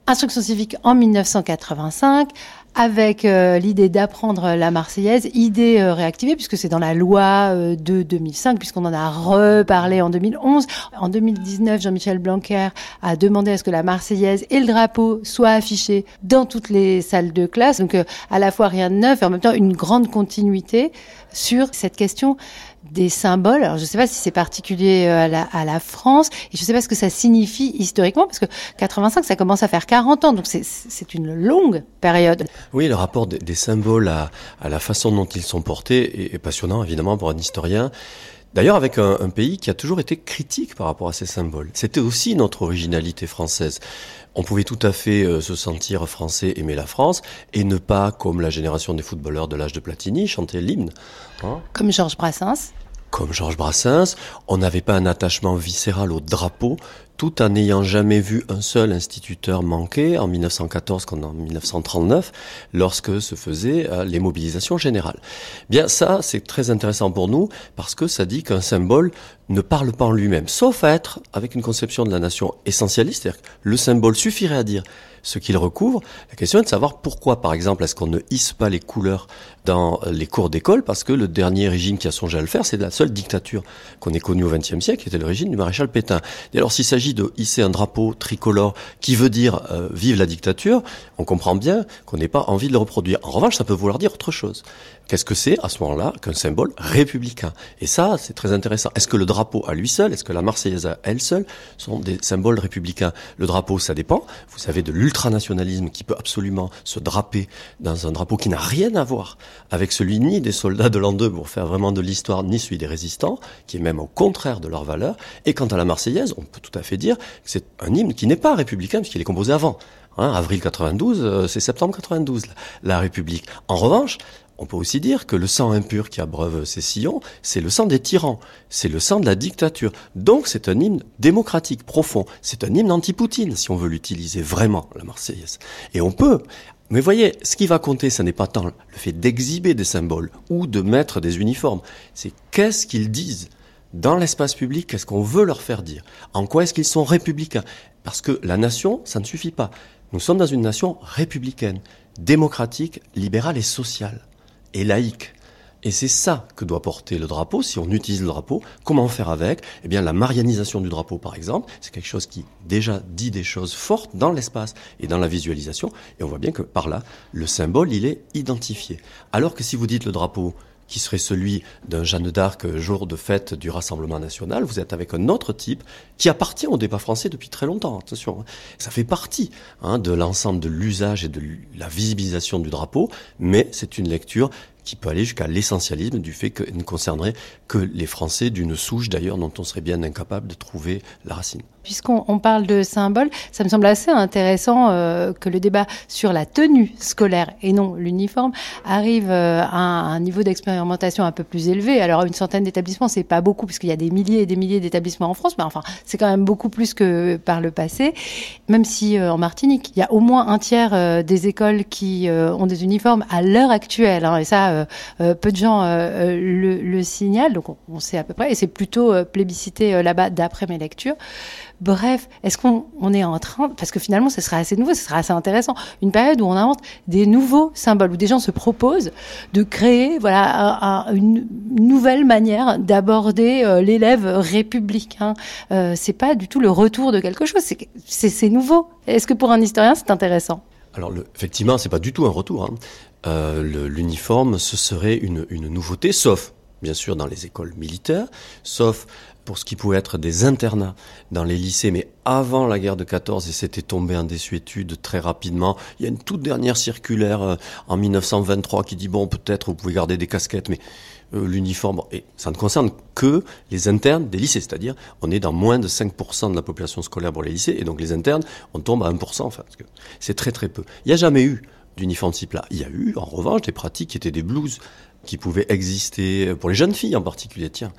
Instruction civique en 1985, avec euh, l'idée d'apprendre la Marseillaise, idée euh, réactivée puisque c'est dans la loi euh, de 2005, puisqu'on en a reparlé en 2011. En 2019, Jean-Michel Blanquer a demandé à ce que la Marseillaise et le drapeau soient affichés dans toutes les salles de classe. Donc à la fois rien de neuf et en même temps une grande continuité sur cette question des symboles. Alors, je ne sais pas si c'est particulier euh, à la, France, et je ne sais pas ce que ça signifie historiquement, parce que 85, ça commence à faire 40 ans, donc c'est une longue période. Oui, le rapport des, symboles à, la façon dont ils sont portés est, passionnant, évidemment, pour un historien. D'ailleurs, avec un, pays qui a toujours été critique par rapport à ces symboles. C'était aussi notre originalité française. On pouvait tout à fait euh, se sentir français, aimer la France, et ne pas, comme la génération des footballeurs de l'âge de Platini, chanter l'hymne. Hein. comme Georges Brassens comme Georges Brassens, on n'avait pas un attachement viscéral au drapeau tout en n'ayant jamais vu un seul instituteur manquer en 1914 comme en 1939 lorsque se faisaient euh, les mobilisations générales. Bien ça, c'est très intéressant pour nous parce que ça dit qu'un symbole ne parle pas en lui-même, sauf à être avec une conception de la nation essentialiste, c'est-à-dire que le symbole suffirait à dire ce qu'il recouvre. La question est de savoir pourquoi, par exemple, est-ce qu'on ne hisse pas les couleurs dans les cours d'école parce que le dernier régime qui a songé à le faire, c'est la seule dictature qu'on ait connue au XXe siècle, qui était le régime du maréchal Pétain. Et alors, s'il s'agit de hisser un drapeau tricolore qui veut dire euh, vive la dictature, on comprend bien qu'on n'ait pas envie de le reproduire. En revanche, ça peut vouloir dire autre chose. Qu'est-ce que c'est à ce moment-là qu'un symbole républicain? Et ça, c'est très intéressant. Est-ce que le drapeau à lui seul, est-ce que la Marseillaise à elle seule sont des symboles républicains? Le drapeau, ça dépend. Vous avez de l'ultranationalisme qui peut absolument se draper dans un drapeau qui n'a rien à voir avec celui ni des soldats de l'an 2 pour faire vraiment de l'histoire, ni celui des résistants, qui est même au contraire de leur valeur. Et quant à la Marseillaise, on peut tout à fait dire que c'est un hymne qui n'est pas républicain puisqu'il est composé avant. Hein, avril 92, euh, c'est septembre 92, la République. En revanche, on peut aussi dire que le sang impur qui abreuve ces sillons, c'est le sang des tyrans, c'est le sang de la dictature. Donc c'est un hymne démocratique, profond. C'est un hymne anti-Poutine, si on veut l'utiliser vraiment, la Marseillaise. Et on peut. Mais voyez, ce qui va compter, ce n'est pas tant le fait d'exhiber des symboles ou de mettre des uniformes, c'est qu'est-ce qu'ils disent dans l'espace public, qu'est-ce qu'on veut leur faire dire En quoi est-ce qu'ils sont républicains Parce que la nation, ça ne suffit pas. Nous sommes dans une nation républicaine, démocratique, libérale et sociale et laïque. Et c'est ça que doit porter le drapeau si on utilise le drapeau. Comment faire avec? Eh bien, la marianisation du drapeau, par exemple, c'est quelque chose qui déjà dit des choses fortes dans l'espace et dans la visualisation. Et on voit bien que par là, le symbole, il est identifié. Alors que si vous dites le drapeau, qui serait celui d'un Jeanne d'Arc jour de fête du Rassemblement national. Vous êtes avec un autre type qui appartient au débat français depuis très longtemps. Attention, hein. ça fait partie hein, de l'ensemble de l'usage et de la visibilisation du drapeau, mais c'est une lecture qui peut aller jusqu'à l'essentialisme du fait qu'elle ne concernerait que les Français d'une souche d'ailleurs dont on serait bien incapable de trouver la racine. Puisqu'on parle de symboles, ça me semble assez intéressant euh, que le débat sur la tenue scolaire et non l'uniforme arrive euh, à un niveau d'expérimentation un peu plus élevé. Alors une centaine d'établissements, c'est pas beaucoup puisqu'il y a des milliers et des milliers d'établissements en France, mais enfin c'est quand même beaucoup plus que par le passé. Même si euh, en Martinique, il y a au moins un tiers des écoles qui ont des uniformes à l'heure actuelle, hein, et ça peu de gens le, le, signalent, donc on, on, sait à peu près, et c'est plutôt plébiscité là-bas d'après mes lectures. Bref, est-ce qu'on est en train, parce que finalement, ce sera assez nouveau, ce sera assez intéressant, une période où on invente des nouveaux symboles, où des gens se proposent de créer, voilà, une nouvelle manière d'aborder euh, l'élève républicain. Euh, c'est pas du tout le retour de quelque chose, c'est nouveau. Est-ce que pour un historien, c'est intéressant? Alors le, effectivement, c'est pas du tout un retour. Hein. Euh, L'uniforme, ce serait une, une nouveauté, sauf bien sûr dans les écoles militaires, sauf pour ce qui pouvait être des internats dans les lycées, mais avant la guerre de 14 et c'était tombé en désuétude très rapidement. Il y a une toute dernière circulaire euh, en 1923 qui dit bon peut-être vous pouvez garder des casquettes, mais euh, l'uniforme et ça ne concerne que les internes des lycées, c'est-à-dire on est dans moins de 5% de la population scolaire pour les lycées et donc les internes on tombe à 1%, enfin c'est très très peu. Il n'y a jamais eu d'uniforme type là. Il y a eu en revanche des pratiques qui étaient des blouses qui pouvait exister pour les jeunes filles en particulier, tiens,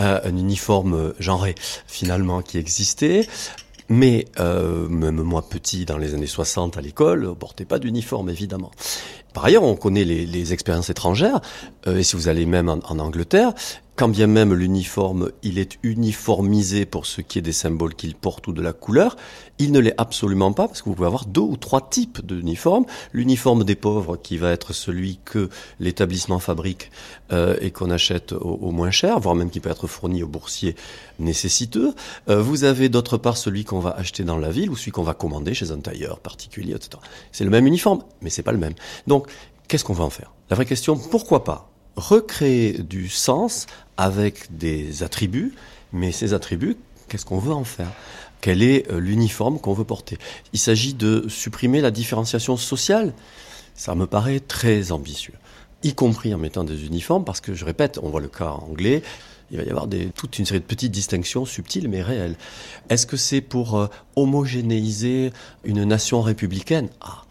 euh, un uniforme genré finalement qui existait. Mais euh, même moi petit dans les années 60 à l'école, on portait pas d'uniforme évidemment. Par ailleurs, on connaît les, les expériences étrangères, euh, et si vous allez même en, en Angleterre, quand bien même l'uniforme, il est uniformisé pour ce qui est des symboles qu'il porte ou de la couleur, il ne l'est absolument pas parce que vous pouvez avoir deux ou trois types d'uniformes. L'uniforme des pauvres qui va être celui que l'établissement fabrique euh, et qu'on achète au, moins cher, voire même qui peut être fourni aux boursiers nécessiteux. Euh, vous avez d'autre part celui qu'on va acheter dans la ville ou celui qu'on va commander chez un tailleur particulier, etc. C'est le même uniforme, mais c'est pas le même. Donc, qu'est-ce qu'on va en faire? La vraie question, pourquoi pas? Recréer du sens avec des attributs, mais ces attributs, qu'est-ce qu'on veut en faire? Quel est euh, l'uniforme qu'on veut porter? Il s'agit de supprimer la différenciation sociale. Ça me paraît très ambitieux, y compris en mettant des uniformes, parce que je répète, on voit le cas anglais, il va y avoir des, toute une série de petites distinctions subtiles mais réelles. Est-ce que c'est pour euh, homogénéiser une nation républicaine? Ah,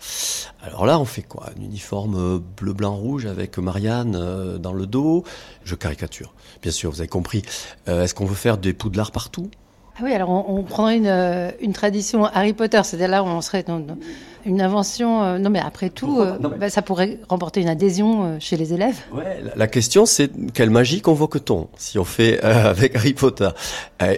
alors là, on fait quoi? Un uniforme euh, bleu, blanc, rouge avec Marianne euh, dans le dos? Je caricature. Bien sûr, vous avez compris. Est-ce qu'on veut faire des poudlards partout? Ah oui, alors on, prendrait une, euh, une, tradition Harry Potter, c'est-à-dire là où on serait dans, une invention. Euh, non, mais après tout, euh, bah, ça pourrait remporter une adhésion chez les élèves. Ouais, la, question, c'est quelle magie convoque-t-on si on fait [LAUGHS] avec Harry Potter?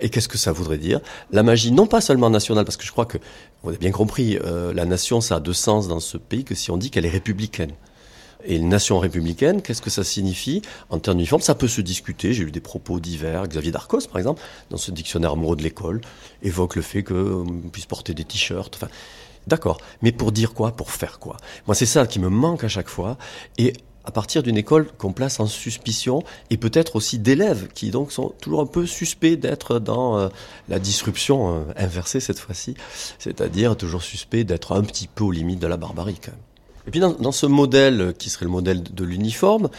Et qu'est-ce que ça voudrait dire? La magie, non pas seulement nationale, parce que je crois que on a bien compris, la nation, ça a deux sens dans ce pays que si on dit qu'elle est républicaine. Et une nation républicaine, qu'est-ce que ça signifie en termes d'uniforme? Ça peut se discuter. J'ai lu des propos divers. Xavier Darcos, par exemple, dans ce dictionnaire amoureux de l'école, évoque le fait qu'on puisse porter des t-shirts. Enfin, d'accord. Mais pour dire quoi? Pour faire quoi? Moi, c'est ça qui me manque à chaque fois. Et à partir d'une école qu'on place en suspicion et peut-être aussi d'élèves qui donc sont toujours un peu suspects d'être dans euh, la disruption euh, inversée cette fois-ci, c'est-à-dire toujours suspects d'être un petit peu aux limites de la barbarie quand même. Et puis dans, dans, ce modèle qui serait le modèle de, l'uniforme,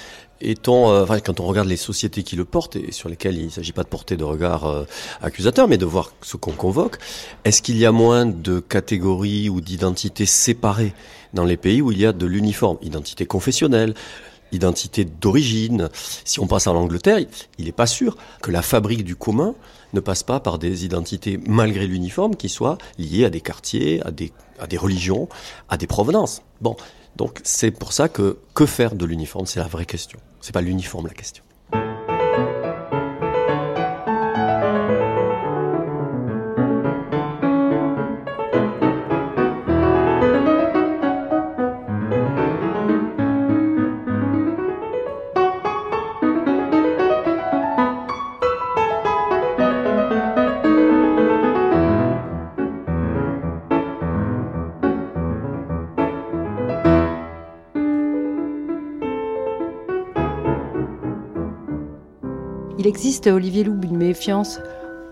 étant, euh, enfin, quand on regarde les sociétés qui le portent et sur lesquelles il ne s'agit pas de porter de regard euh, accusateur, mais de voir ce qu'on convoque, est-ce qu'il y a moins de catégories ou d'identités séparées dans les pays où il y a de l'uniforme, identité confessionnelle, identité d'origine. Si on passe à l'Angleterre, il n'est pas sûr que la fabrique du commun ne passe pas par des identités, malgré l'uniforme, qui soient liées à des quartiers, à des, à des religions, à des provenances. Bon, donc c'est pour ça que que faire de l'uniforme, c'est la vraie question. C'est pas l'uniforme la question. Existe, Olivier Loub, une méfiance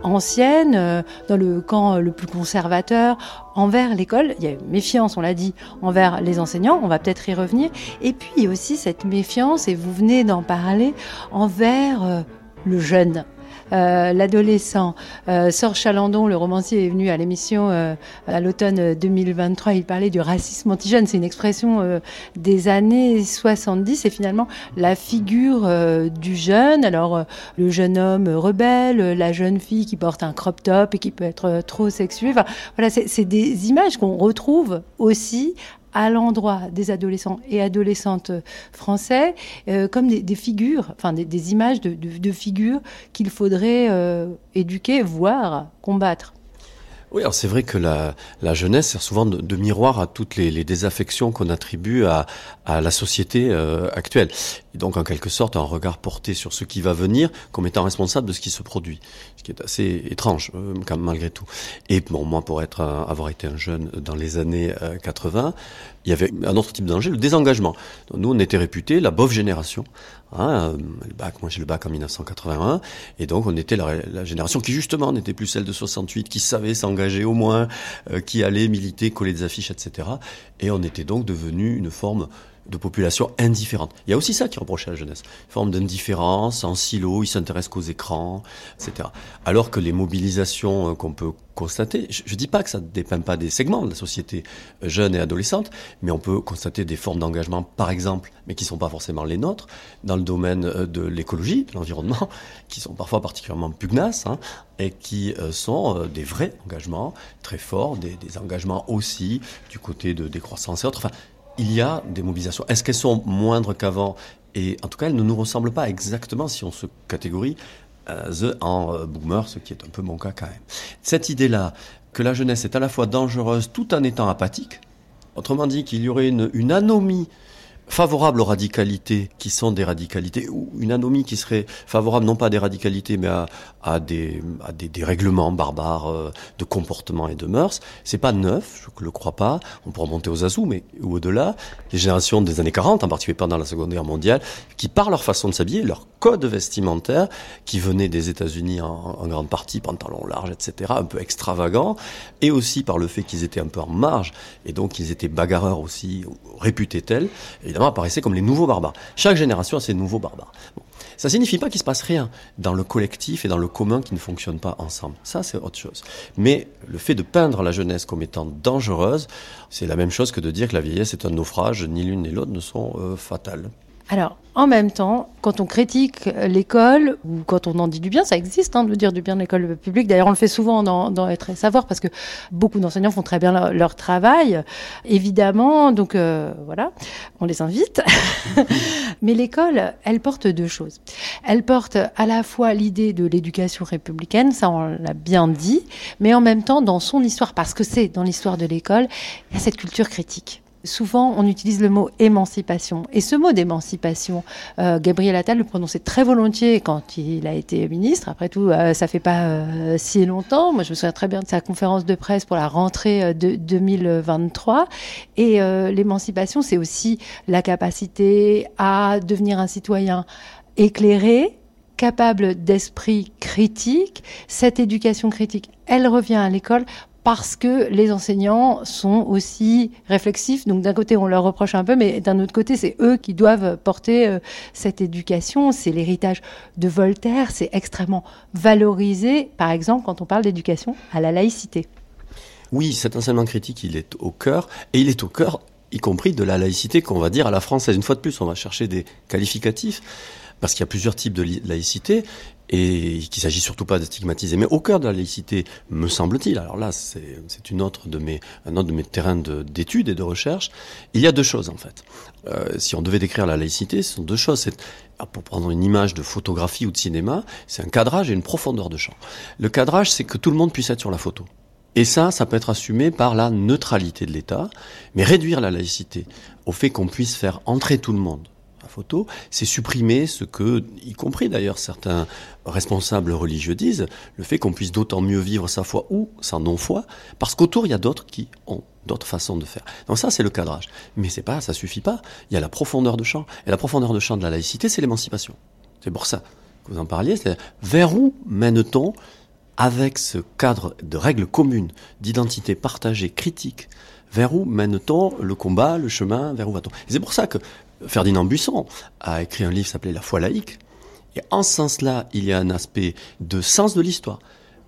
ancienne, euh, dans le camp le plus conservateur, envers l'école. Il y a une méfiance, on l'a dit, envers les enseignants, on va peut-être y revenir. Et puis aussi cette méfiance, et vous venez d'en parler, envers euh, le jeune. Euh, l'adolescent. Euh, Sor Chalandon, le romancier, est venu à l'émission euh, à l'automne 2023. Il parlait du racisme anti-jeune. C'est une expression des années 70 et finalement la figure du jeune. Alors le jeune homme rebelle, la jeune fille qui porte un crop top et qui peut être trop sexuée. Voilà, c'est des images qu'on retrouve aussi à l'endroit des adolescents et adolescentes français euh, comme des, figures, enfin des, images de, figures qu'il faudrait euh, éduquer, voire combattre. Oui, alors c'est vrai que la, jeunesse sert souvent de, miroir à toutes les, désaffections qu'on attribue à, la société euh, actuelle. Et donc, en quelque sorte, un regard porté sur ce qui va venir comme étant responsable de ce qui se produit. Ce qui est assez étrange, euh, malgré tout. Et bon, moi, pour être, avoir été un jeune dans les années 80, euh, il y avait un autre type danger, le désengagement. nous, on était réputés la bof génération. Hein, euh, le bac, moi j'ai le bac en 1981, et donc on était la, génération qui justement n'était plus celle de 68, qui savait s'engager au moins, qui allait militer, coller des affiches, etc. Et on était donc devenu une forme de population indifférente. Il y a aussi ça qui reproche à la jeunesse. Une forme d'indifférence, en silo, ils s'intéressent qu'aux écrans, etc. Alors que les mobilisations euh, qu'on peut constater, je ne dis pas que ça ne dépend pas des segments de la société euh, jeune et adolescente, mais on peut constater des formes d'engagement, par exemple, mais qui ne sont pas forcément les nôtres, dans le domaine euh, de l'écologie, de l'environnement, [LAUGHS] qui sont parfois particulièrement pugnaces, hein, et qui sont des vrais engagements très forts, des, engagements aussi du côté de décroissance et autres. Il y a des mobilisations. Est-ce qu'elles sont moindres qu'avant? Et en tout cas, elles ne nous ressemblent pas exactement si on se catégorie euh, en euh, boomer, ce qui est un peu mon cas quand même. Cette idée-là, que la jeunesse est à la fois dangereuse tout en étant apathique, autrement dit qu'il y aurait une, une anomie favorable aux radicalités qui sont des radicalités, ou une anomie qui serait favorable non pas à des radicalités mais à, à, des, à des, règlements barbares euh, de comportement et de mœurs, c'est pas neuf, je ne le crois pas, on pourra monter aux Azous, mais ou au-delà, les générations des années 40, en particulier pendant la Seconde Guerre mondiale, qui par leur façon de s'habiller, leur code vestimentaire, qui venait des États-Unis en, grande partie, pantalons larges, etc., un peu extravagant, et aussi par le fait qu'ils étaient un peu en marge, et donc ils étaient bagarreurs aussi, réputés tels, évidemment apparaissaient comme les nouveaux barbares. Chaque génération a ses nouveaux barbares. Bon. Ça signifie pas qu'il se passe rien dans le collectif et dans le commun qui ne fonctionne pas ensemble. Ça, c'est autre chose. Mais le fait de peindre la jeunesse comme étant dangereuse, c'est la même chose que de dire que la vieillesse est un naufrage. Ni l'une ni l'autre ne sont euh, fatales. Alors, en même temps, quand on critique l'école ou quand on en dit du bien, ça existe hein, de dire du bien de l'école publique. D'ailleurs, on le fait souvent dans, dans Être et Savoir parce que beaucoup d'enseignants font très bien leur, travail, évidemment. Donc euh, voilà, on les invite. [LAUGHS] Mais l'école, elle porte deux choses. Elle porte à la fois l'idée de l'éducation républicaine, ça on l'a bien dit, mais en même temps dans son histoire, parce que c'est dans l'histoire de l'école, il y a cette culture critique souvent on utilise le mot émancipation. Et ce mot d'émancipation, euh, Gabriel Attal le prononçait très volontiers quand il a été ministre. Après tout, euh, ça fait pas euh, si longtemps. Moi, je me souviens très bien de sa conférence de presse pour la rentrée de 2023. Et l'émancipation, c'est aussi la capacité à devenir un citoyen éclairé, capable d'esprit critique. Cette éducation critique, elle revient à l'école parce que les enseignants sont aussi réflexifs. Donc d'un côté, on leur reproche un peu, mais d'un autre côté, c'est eux qui doivent porter euh, cette éducation. C'est l'héritage de Voltaire. C'est extrêmement valorisé, par exemple, quand on parle d'éducation à la laïcité. Oui, cet enseignement critique, il est au cœur, et il est au cœur, y compris de la laïcité qu'on va dire à la française. Une fois de plus, on va chercher des qualificatifs parce qu'il y a plusieurs types de laïcité et qu'il s'agit surtout pas de stigmatiser. Mais au cœur de la laïcité, me semble-t-il, alors là, c'est une autre de mes, un autre de mes terrains d'études et de recherche, il y a deux choses en fait. Euh, si on devait décrire la laïcité, ce sont deux choses. C'est ah, pour prendre une image de photographie ou de cinéma, c'est un cadrage et une profondeur de champ. Le cadrage, c'est que tout le monde puisse être sur la photo. Et ça, ça peut être assumé par la neutralité de l'État, mais réduire la laïcité au fait qu'on puisse faire entrer tout le monde photo, c'est supprimer ce que, y compris d'ailleurs certains responsables religieux disent, le fait qu'on puisse d'autant mieux vivre sa foi ou sa non-foi, parce qu'autour il y a d'autres qui ont d'autres façons de faire. Donc ça, c'est le cadrage. Mais c'est pas, ça suffit pas. Il y a la profondeur de champ. Et la profondeur de champ de la laïcité, c'est l'émancipation. C'est pour ça que vous en parliez. C'est vers où mène-t-on avec ce cadre de règles communes, d'identité partagée, critique, vers où mène-t-on le combat, le chemin, vers où va-t-on? C'est pour ça que Ferdinand Buisson a écrit un livre s'appelé La foi laïque. Et en ce sens-là, il y a un aspect de sens de l'histoire.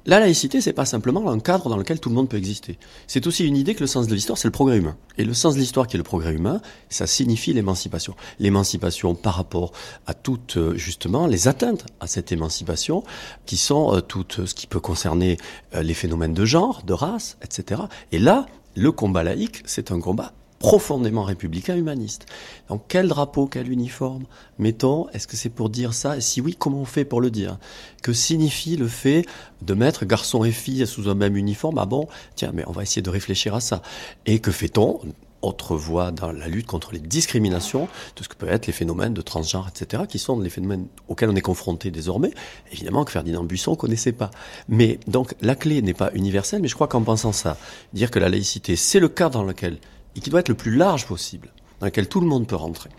La laïcité, c'est pas simplement un cadre dans lequel tout le monde peut exister. C'est aussi une idée que le sens de l'histoire, c'est le progrès humain. Et le sens de l'histoire qui est le progrès humain, ça signifie l'émancipation. L'émancipation par rapport à toutes, euh, justement, les atteintes à cette émancipation, qui sont euh, toutes ce qui peut concerner euh, les phénomènes de genre, de race, etc. Et là, le combat laïque, c'est un combat profondément républicain humaniste. Donc quel drapeau, quel uniforme mettons Est-ce que c'est pour dire ça Et si oui, comment on fait pour le dire Que signifie le fait de mettre garçon et fille sous un même uniforme Ah bon Tiens, mais on va essayer de réfléchir à ça. Et que fait-on autre voie dans la lutte contre les discriminations, tout ce que peut être les phénomènes de transgenre, etc., qui sont les phénomènes auxquels on est confronté désormais, évidemment que Ferdinand Buisson ne connaissait pas. Mais donc la clé n'est pas universelle, mais je crois qu'en pensant ça, dire que la laïcité, c'est le cadre dans lequel et qui doit être le plus large possible, dans lequel tout le monde peut rentrer.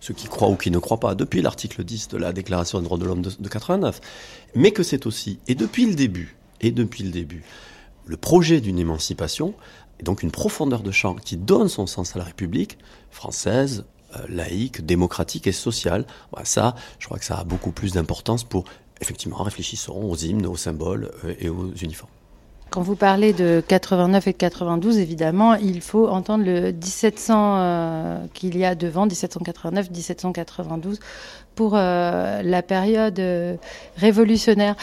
Ceux qui croient ou qui ne croient pas, depuis l'article 10 de la Déclaration des droits de l'homme de, 89. Mais que c'est aussi, et depuis le début, et depuis le début, le projet d'une émancipation, et donc une profondeur de champ qui donne son sens à la République française, euh, laïque, démocratique et sociale. ça, je crois que ça a beaucoup plus d'importance pour, effectivement, réfléchissons aux hymnes, aux symboles euh, et aux uniformes. Quand vous parlez de 89 et de 92, évidemment, il faut entendre le 1700 euh, qu'il y a devant, 1789-1792, pour euh, la période euh, révolutionnaire.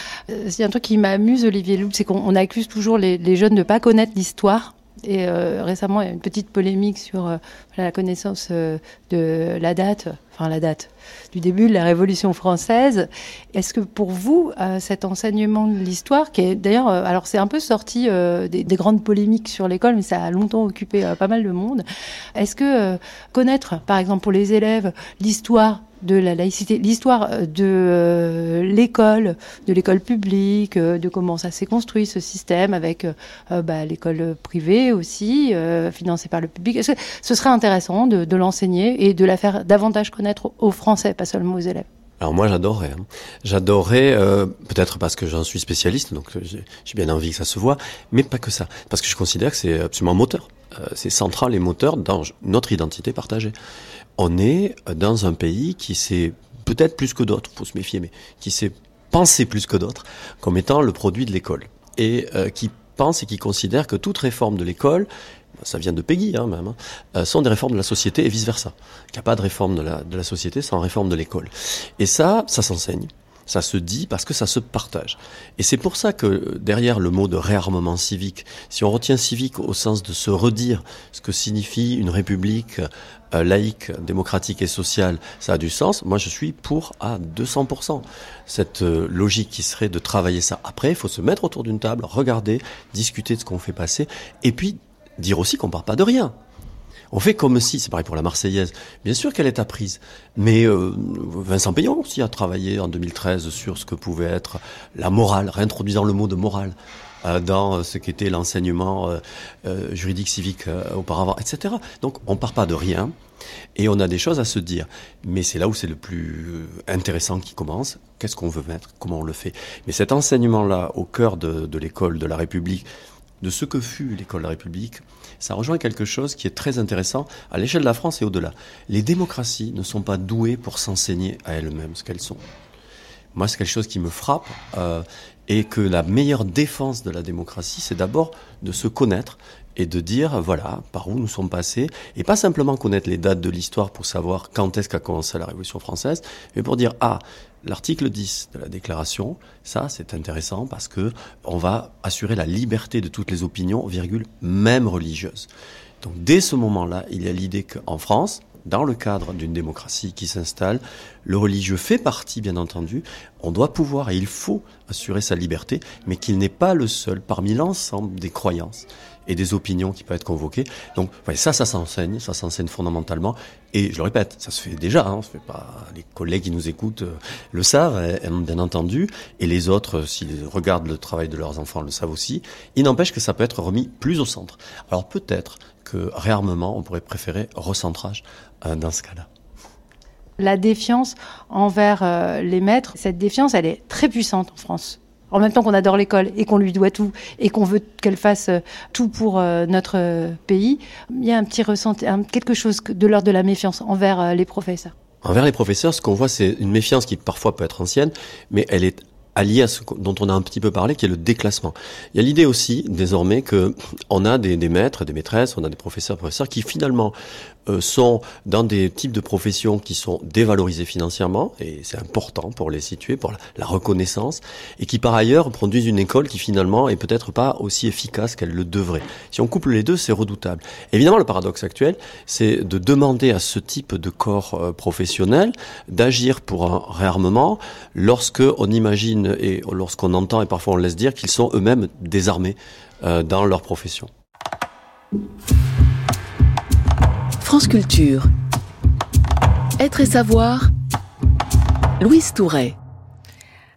C'est un truc qui m'amuse, Olivier Loup, c'est qu'on accuse toujours les, les jeunes de ne pas connaître l'histoire. Et récemment, il y a une petite polémique sur la connaissance de la date, enfin la date, du début de la Révolution française. Est-ce que pour vous, euh, cet enseignement de l'histoire, qui est d'ailleurs, euh, alors c'est un peu sorti euh, des, grandes polémiques sur l'école, mais ça a longtemps occupé pas mal de monde, est-ce que connaître, par exemple pour les élèves, l'histoire de la laïcité, l'histoire de l'école, de l'école publique, de comment ça s'est construit ce système avec bah, l'école privée aussi, financée par le public. Ce serait intéressant de, de l'enseigner et de la faire davantage connaître aux Français, pas seulement aux élèves alors moi j'adorais, hein. j'adorais euh, peut-être parce que j'en suis spécialiste, donc euh, j'ai bien envie que ça se voit, mais pas que ça, parce que je considère que c'est absolument moteur, euh, c'est central et moteur dans notre identité partagée. On est dans un pays qui s'est peut-être plus que d'autres, faut se méfier, mais qui s'est pensé plus que d'autres comme étant le produit de l'école et qui pense et qui considère que toute réforme de l'école ça vient de Peggy hein, même, hein, sont des réformes de la société et vice-versa. Il n'y a pas de réforme de la, de la société sans réforme de l'école. Et ça, ça s'enseigne. Ça se dit parce que ça se partage. Et c'est pour ça que derrière le mot de réarmement civique, si on retient civique au sens de se redire ce que signifie une république euh, laïque, démocratique et sociale, ça a du sens. Moi, je suis pour à 200%. Cette euh, logique qui serait de travailler ça. Après, il faut se mettre autour d'une table, regarder, discuter de ce qu'on fait passer, et puis dire aussi qu'on part pas de rien. On fait comme si, c'est pareil pour la Marseillaise, bien sûr qu'elle est apprise, mais euh, Vincent Payon aussi a travaillé en 2013 sur ce que pouvait être la morale, réintroduisant le mot de morale euh, dans euh, ce qu'était l'enseignement juridique civique auparavant, etc. Donc on part pas de rien et on a des choses à se dire. Mais c'est là où c'est le plus intéressant qui commence. Qu'est-ce qu'on veut mettre? Comment on le fait? Mais cet enseignement-là au cœur de l'école de la République, de ce que fut l'école de la République, ça rejoint quelque chose qui est très intéressant à l'échelle de la France et au-delà. Les démocraties ne sont pas douées pour s'enseigner à elles-mêmes ce qu'elles sont. Moi, c'est quelque chose qui me frappe euh, et que la meilleure défense de la démocratie, c'est d'abord de se connaître et de dire, voilà, par où nous sommes passés, et pas simplement connaître les dates de l'histoire pour savoir quand est-ce qu'a commencé la Révolution française, mais pour dire, ah, L'article 10 de la déclaration, ça c'est intéressant parce que on va assurer la liberté de toutes les opinions, virgule, même religieuses. Donc dès ce moment-là, il y a l'idée qu'en France, dans le cadre d'une démocratie qui s'installe, le religieux fait partie, bien entendu. On doit pouvoir et il faut assurer sa liberté, mais qu'il n'est pas le seul parmi l'ensemble des croyances et des opinions qui peuvent être convoquées. Donc ça, ça s'enseigne, ça s'enseigne fondamentalement. Et je le répète, ça se fait déjà. Hein, fait pas, les collègues qui nous écoutent euh, le savent, hein, bien entendu, et les autres, euh, s'ils regardent le travail de leurs enfants, le savent aussi. Il n'empêche que ça peut être remis plus au centre. Alors peut-être que réarmement, on pourrait préférer recentrage euh, dans ce cas-là la défiance envers les maîtres, cette défiance, elle est très puissante en France en même temps qu'on adore l'école et qu'on lui doit tout et qu'on veut qu'elle fasse euh, tout pour euh, notre euh, pays, il y a un petit ressenti, quelque chose de l'ordre de la méfiance envers les professeurs. Envers les professeurs, ce qu'on voit, c'est une méfiance qui parfois peut être ancienne, mais elle est alliée à ce dont on a un petit peu parlé, qui est le déclassement. Il y a l'idée aussi, désormais, que on a des, des maîtres, des maîtresses, on a des professeurs, professeurs qui finalement sont dans des types de professions qui sont dévalorisées financièrement, et c'est important pour les situer, pour la, reconnaissance, et qui par ailleurs produisent une école qui finalement est peut-être pas aussi efficace qu'elle le devrait. Si on couple les deux, c'est redoutable. Évidemment, le paradoxe actuel, c'est de demander à ce type de corps euh, professionnel d'agir pour un réarmement lorsque on imagine et lorsqu'on entend et parfois on laisse dire qu'ils sont eux-mêmes désarmés euh, dans leur profession. France Culture. Être et savoir. Louise Touret.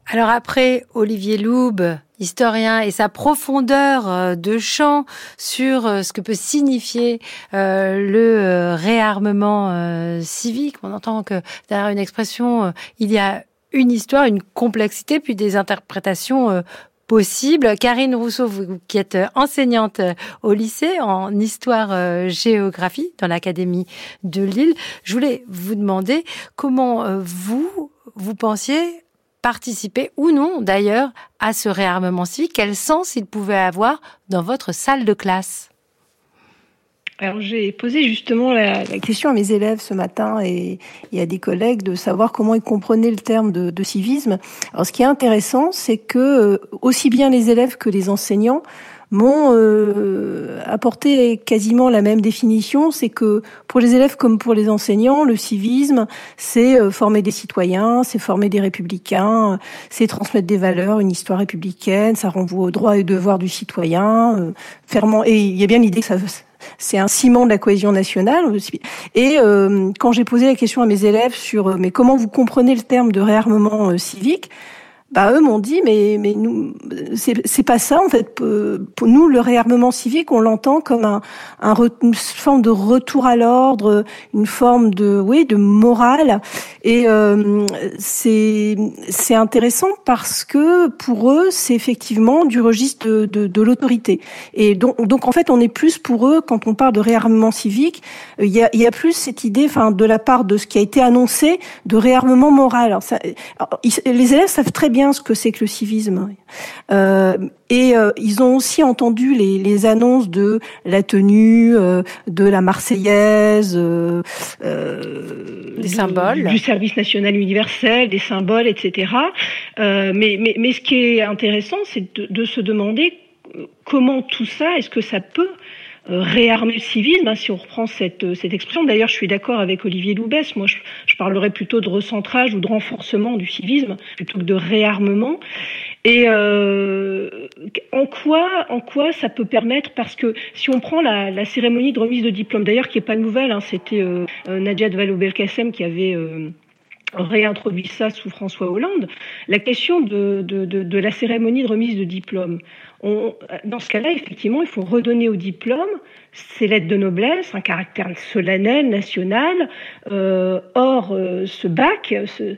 Alors après Olivier Loube, historien, et sa profondeur euh, de champ sur euh, ce que peut signifier euh, le réarmement civique, on entend que derrière une expression, il y a une histoire, une complexité, puis des interprétations possible. Karine Rousseau, vous qui êtes enseignante au lycée en histoire-géographie euh, dans l'Académie de Lille, je voulais vous demander comment euh, vous, vous pensiez participer ou non d'ailleurs à ce réarmement civique, quel sens il pouvait avoir dans votre salle de classe? Alors j'ai posé justement la, question à mes élèves ce matin et, à des collègues de savoir comment ils comprenaient le terme de, civisme. Alors ce qui est intéressant, c'est que euh, aussi bien les élèves que les enseignants m'ont euh, apporté quasiment la même définition, c'est que pour les élèves comme pour les enseignants, le civisme, c'est euh, former des citoyens, c'est former des républicains, c'est transmettre des valeurs, une histoire républicaine, ça renvoie aux droits et devoirs du citoyen, euh, et il y a bien l'idée que ça c'est un ciment de la cohésion nationale. Et euh, quand j'ai posé la question à mes élèves sur euh, mais comment vous comprenez le terme de réarmement euh, civique, bah eux m'ont dit mais mais nous c'est pas ça en fait. Pour nous le réarmement civique on l'entend comme un, un une forme de retour à l'ordre une forme de oui de morale. Et euh, c'est c'est intéressant parce que pour eux c'est effectivement du registre de, de, l'autorité. Et donc donc en fait on est plus pour eux quand on parle de réarmement civique il y a il y a plus cette idée enfin de la part de ce qui a été annoncé de réarmement moral. Alors les élèves savent très bien bien ce que c'est que le civisme. Euh, et euh, ils ont aussi entendu les, les, annonces de la tenue, euh, de la Marseillaise, des symboles, du service national universel, des symboles, etc. mais, mais, mais ce qui est intéressant, c'est de, de se demander comment tout ça, est-ce que ça peut réarmer le civisme, hein, si on reprend cette, euh, cette expression. D'ailleurs, je suis d'accord avec Olivier Loubès. Moi, je, je, parlerais plutôt de recentrage ou de renforcement du civisme plutôt que de réarmement. Et euh, en quoi, en quoi ça peut permettre Parce que si on prend la, cérémonie de remise de diplôme, d'ailleurs qui est pas nouvelle, hein, c'était euh, Najat Vallaud-Belkacem qui avait euh, réintroduit ça sous François Hollande, la question de, de, de, de, la cérémonie de remise de diplôme. On, dans ce cas-là, effectivement, il faut redonner au diplôme ses lettres de noblesse, un caractère solennel, national. Euh, or, euh, ce bac, ce,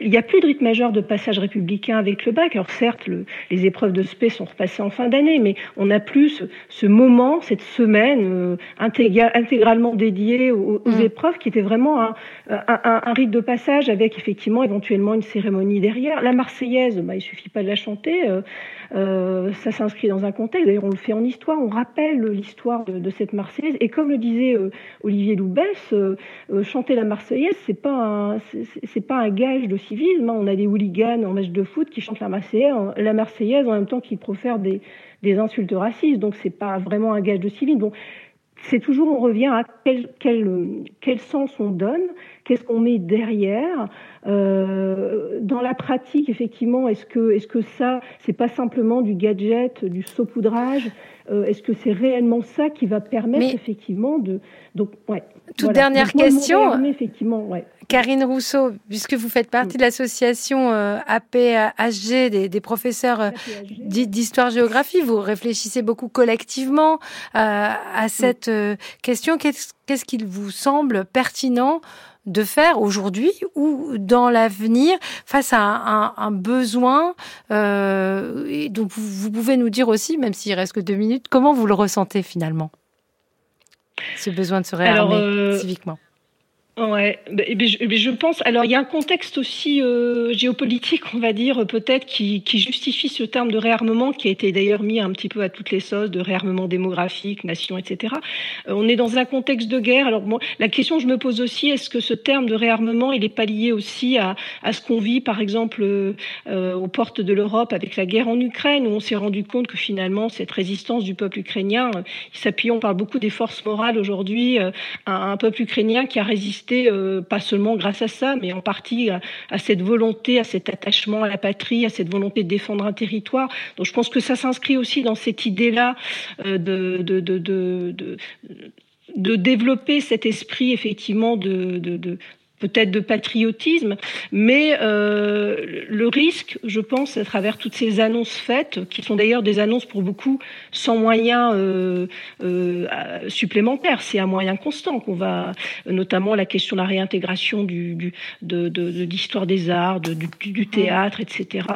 il n'y a plus de rythme majeur de passage républicain avec le bac. Alors certes, le, les épreuves de spé sont repassées en fin d'année, mais on n'a plus ce, ce, moment, cette semaine euh, intégralement dédiée aux, aux mmh. épreuves, qui était vraiment un, un, un, rite de passage avec effectivement éventuellement une cérémonie derrière. La Marseillaise, bah, il suffit pas de la chanter. Euh, ça s'inscrit dans un contexte. D'ailleurs, on le fait en histoire, on rappelle l'histoire de, cette Marseillaise. Et comme le disait euh, Olivier Loubès, euh chanter la Marseillaise, c'est pas c'est pas un gage de civisme. Hein. On a des hooligans en match de foot qui chantent la Marseillaise, la Marseillaise en même temps qu'ils profèrent des, des insultes racistes. Donc, c'est pas vraiment un gage de civisme. Donc, c'est toujours, on revient à quel, quel, quel sens on donne, qu'est-ce qu'on met derrière. Euh, dans la pratique, effectivement, est-ce que, est-ce que ça, c'est pas simplement du gadget, du saupoudrage euh, Est-ce que c'est réellement ça qui va permettre Mais effectivement de. Donc, ouais. Toute voilà. dernière Donc, question. effectivement, ouais. Karine Rousseau, puisque vous faites partie de l'association euh, APHG des, des professeurs euh, d'histoire-géographie, vous réfléchissez beaucoup collectivement à cette euh, question. Qu'est-ce qu'est-ce qu'il vous semble pertinent de faire aujourd'hui ou dans l'avenir face à un, un besoin euh, et Donc vous, vous pouvez nous dire aussi, même s'il reste que deux minutes, comment vous le ressentez finalement ce besoin de se réarmer euh, civiquement? Ouais, ben, je, je, pense. Alors, il y a un contexte aussi euh, géopolitique, on va dire, peut-être, qui, justifie ce terme de réarmement, qui a été d'ailleurs mis un petit peu à toutes les sauces, de réarmement démographique, nation, etc. Euh, on est dans un contexte de guerre. Alors, la question que je me pose aussi, est-ce que ce terme de réarmement, il n'est pas lié aussi à, ce qu'on vit, par exemple, euh, aux portes de l'Europe avec la guerre en Ukraine, où on s'est rendu compte que finalement, cette résistance du peuple ukrainien, euh, s'appuyant, on parle beaucoup des forces morales aujourd'hui, à un peuple ukrainien qui a résisté euh, pas seulement grâce à ça, mais en partie à, à, cette volonté, à cet attachement à la patrie, à cette volonté de défendre un territoire. Donc je pense que ça s'inscrit aussi dans cette idée-là euh, de, développer cet esprit effectivement de, peut-être de patriotisme, mais euh, le risque, je pense, à travers toutes ces annonces faites, qui sont d'ailleurs des annonces pour beaucoup sans moyens euh, euh, supplémentaires, c'est un moyen constant qu'on va, notamment la question de la réintégration du, du de, de, l'histoire des arts, du, du, théâtre, etc.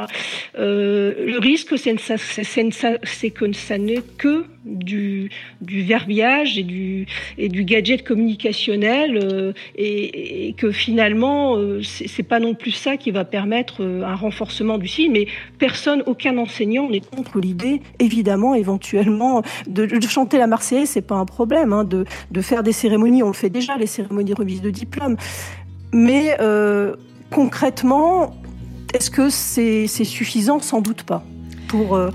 Euh, le risque, c'est que ça n'est que du, verbiage et du, et du gadget communicationnel euh, et, que finalement euh, c'est pas non plus ça qui va permettre euh, un renforcement du signe mais personne aucun enseignant n'est contre l'idée évidemment éventuellement de, chanter la Marseillaise c'est pas un problème hein, de, faire des cérémonies. On le fait déjà les cérémonies de remise de diplôme. Mais euh, concrètement est-ce que c'est suffisant? Sans doute pas. Pour euh,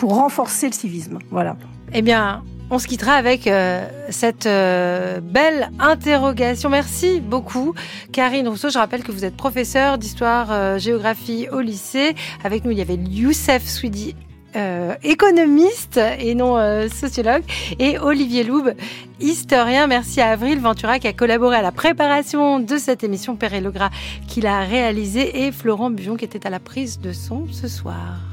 pour renforcer le civisme. Voilà. Eh bien, on se quittera avec euh, cette euh, belle interrogation. Merci beaucoup, Karine Rousseau. Je rappelle que vous êtes professeur d'histoire euh, au lycée. Avec nous, il y avait Youssef Swidi. Économiste et non sociologue et Olivier Loube, historien. Merci à Avril Ventura qui a collaboré à la préparation de cette émission, Père Logra qui l'a réalisée et Florent Bujon qui était à la prise de son ce soir.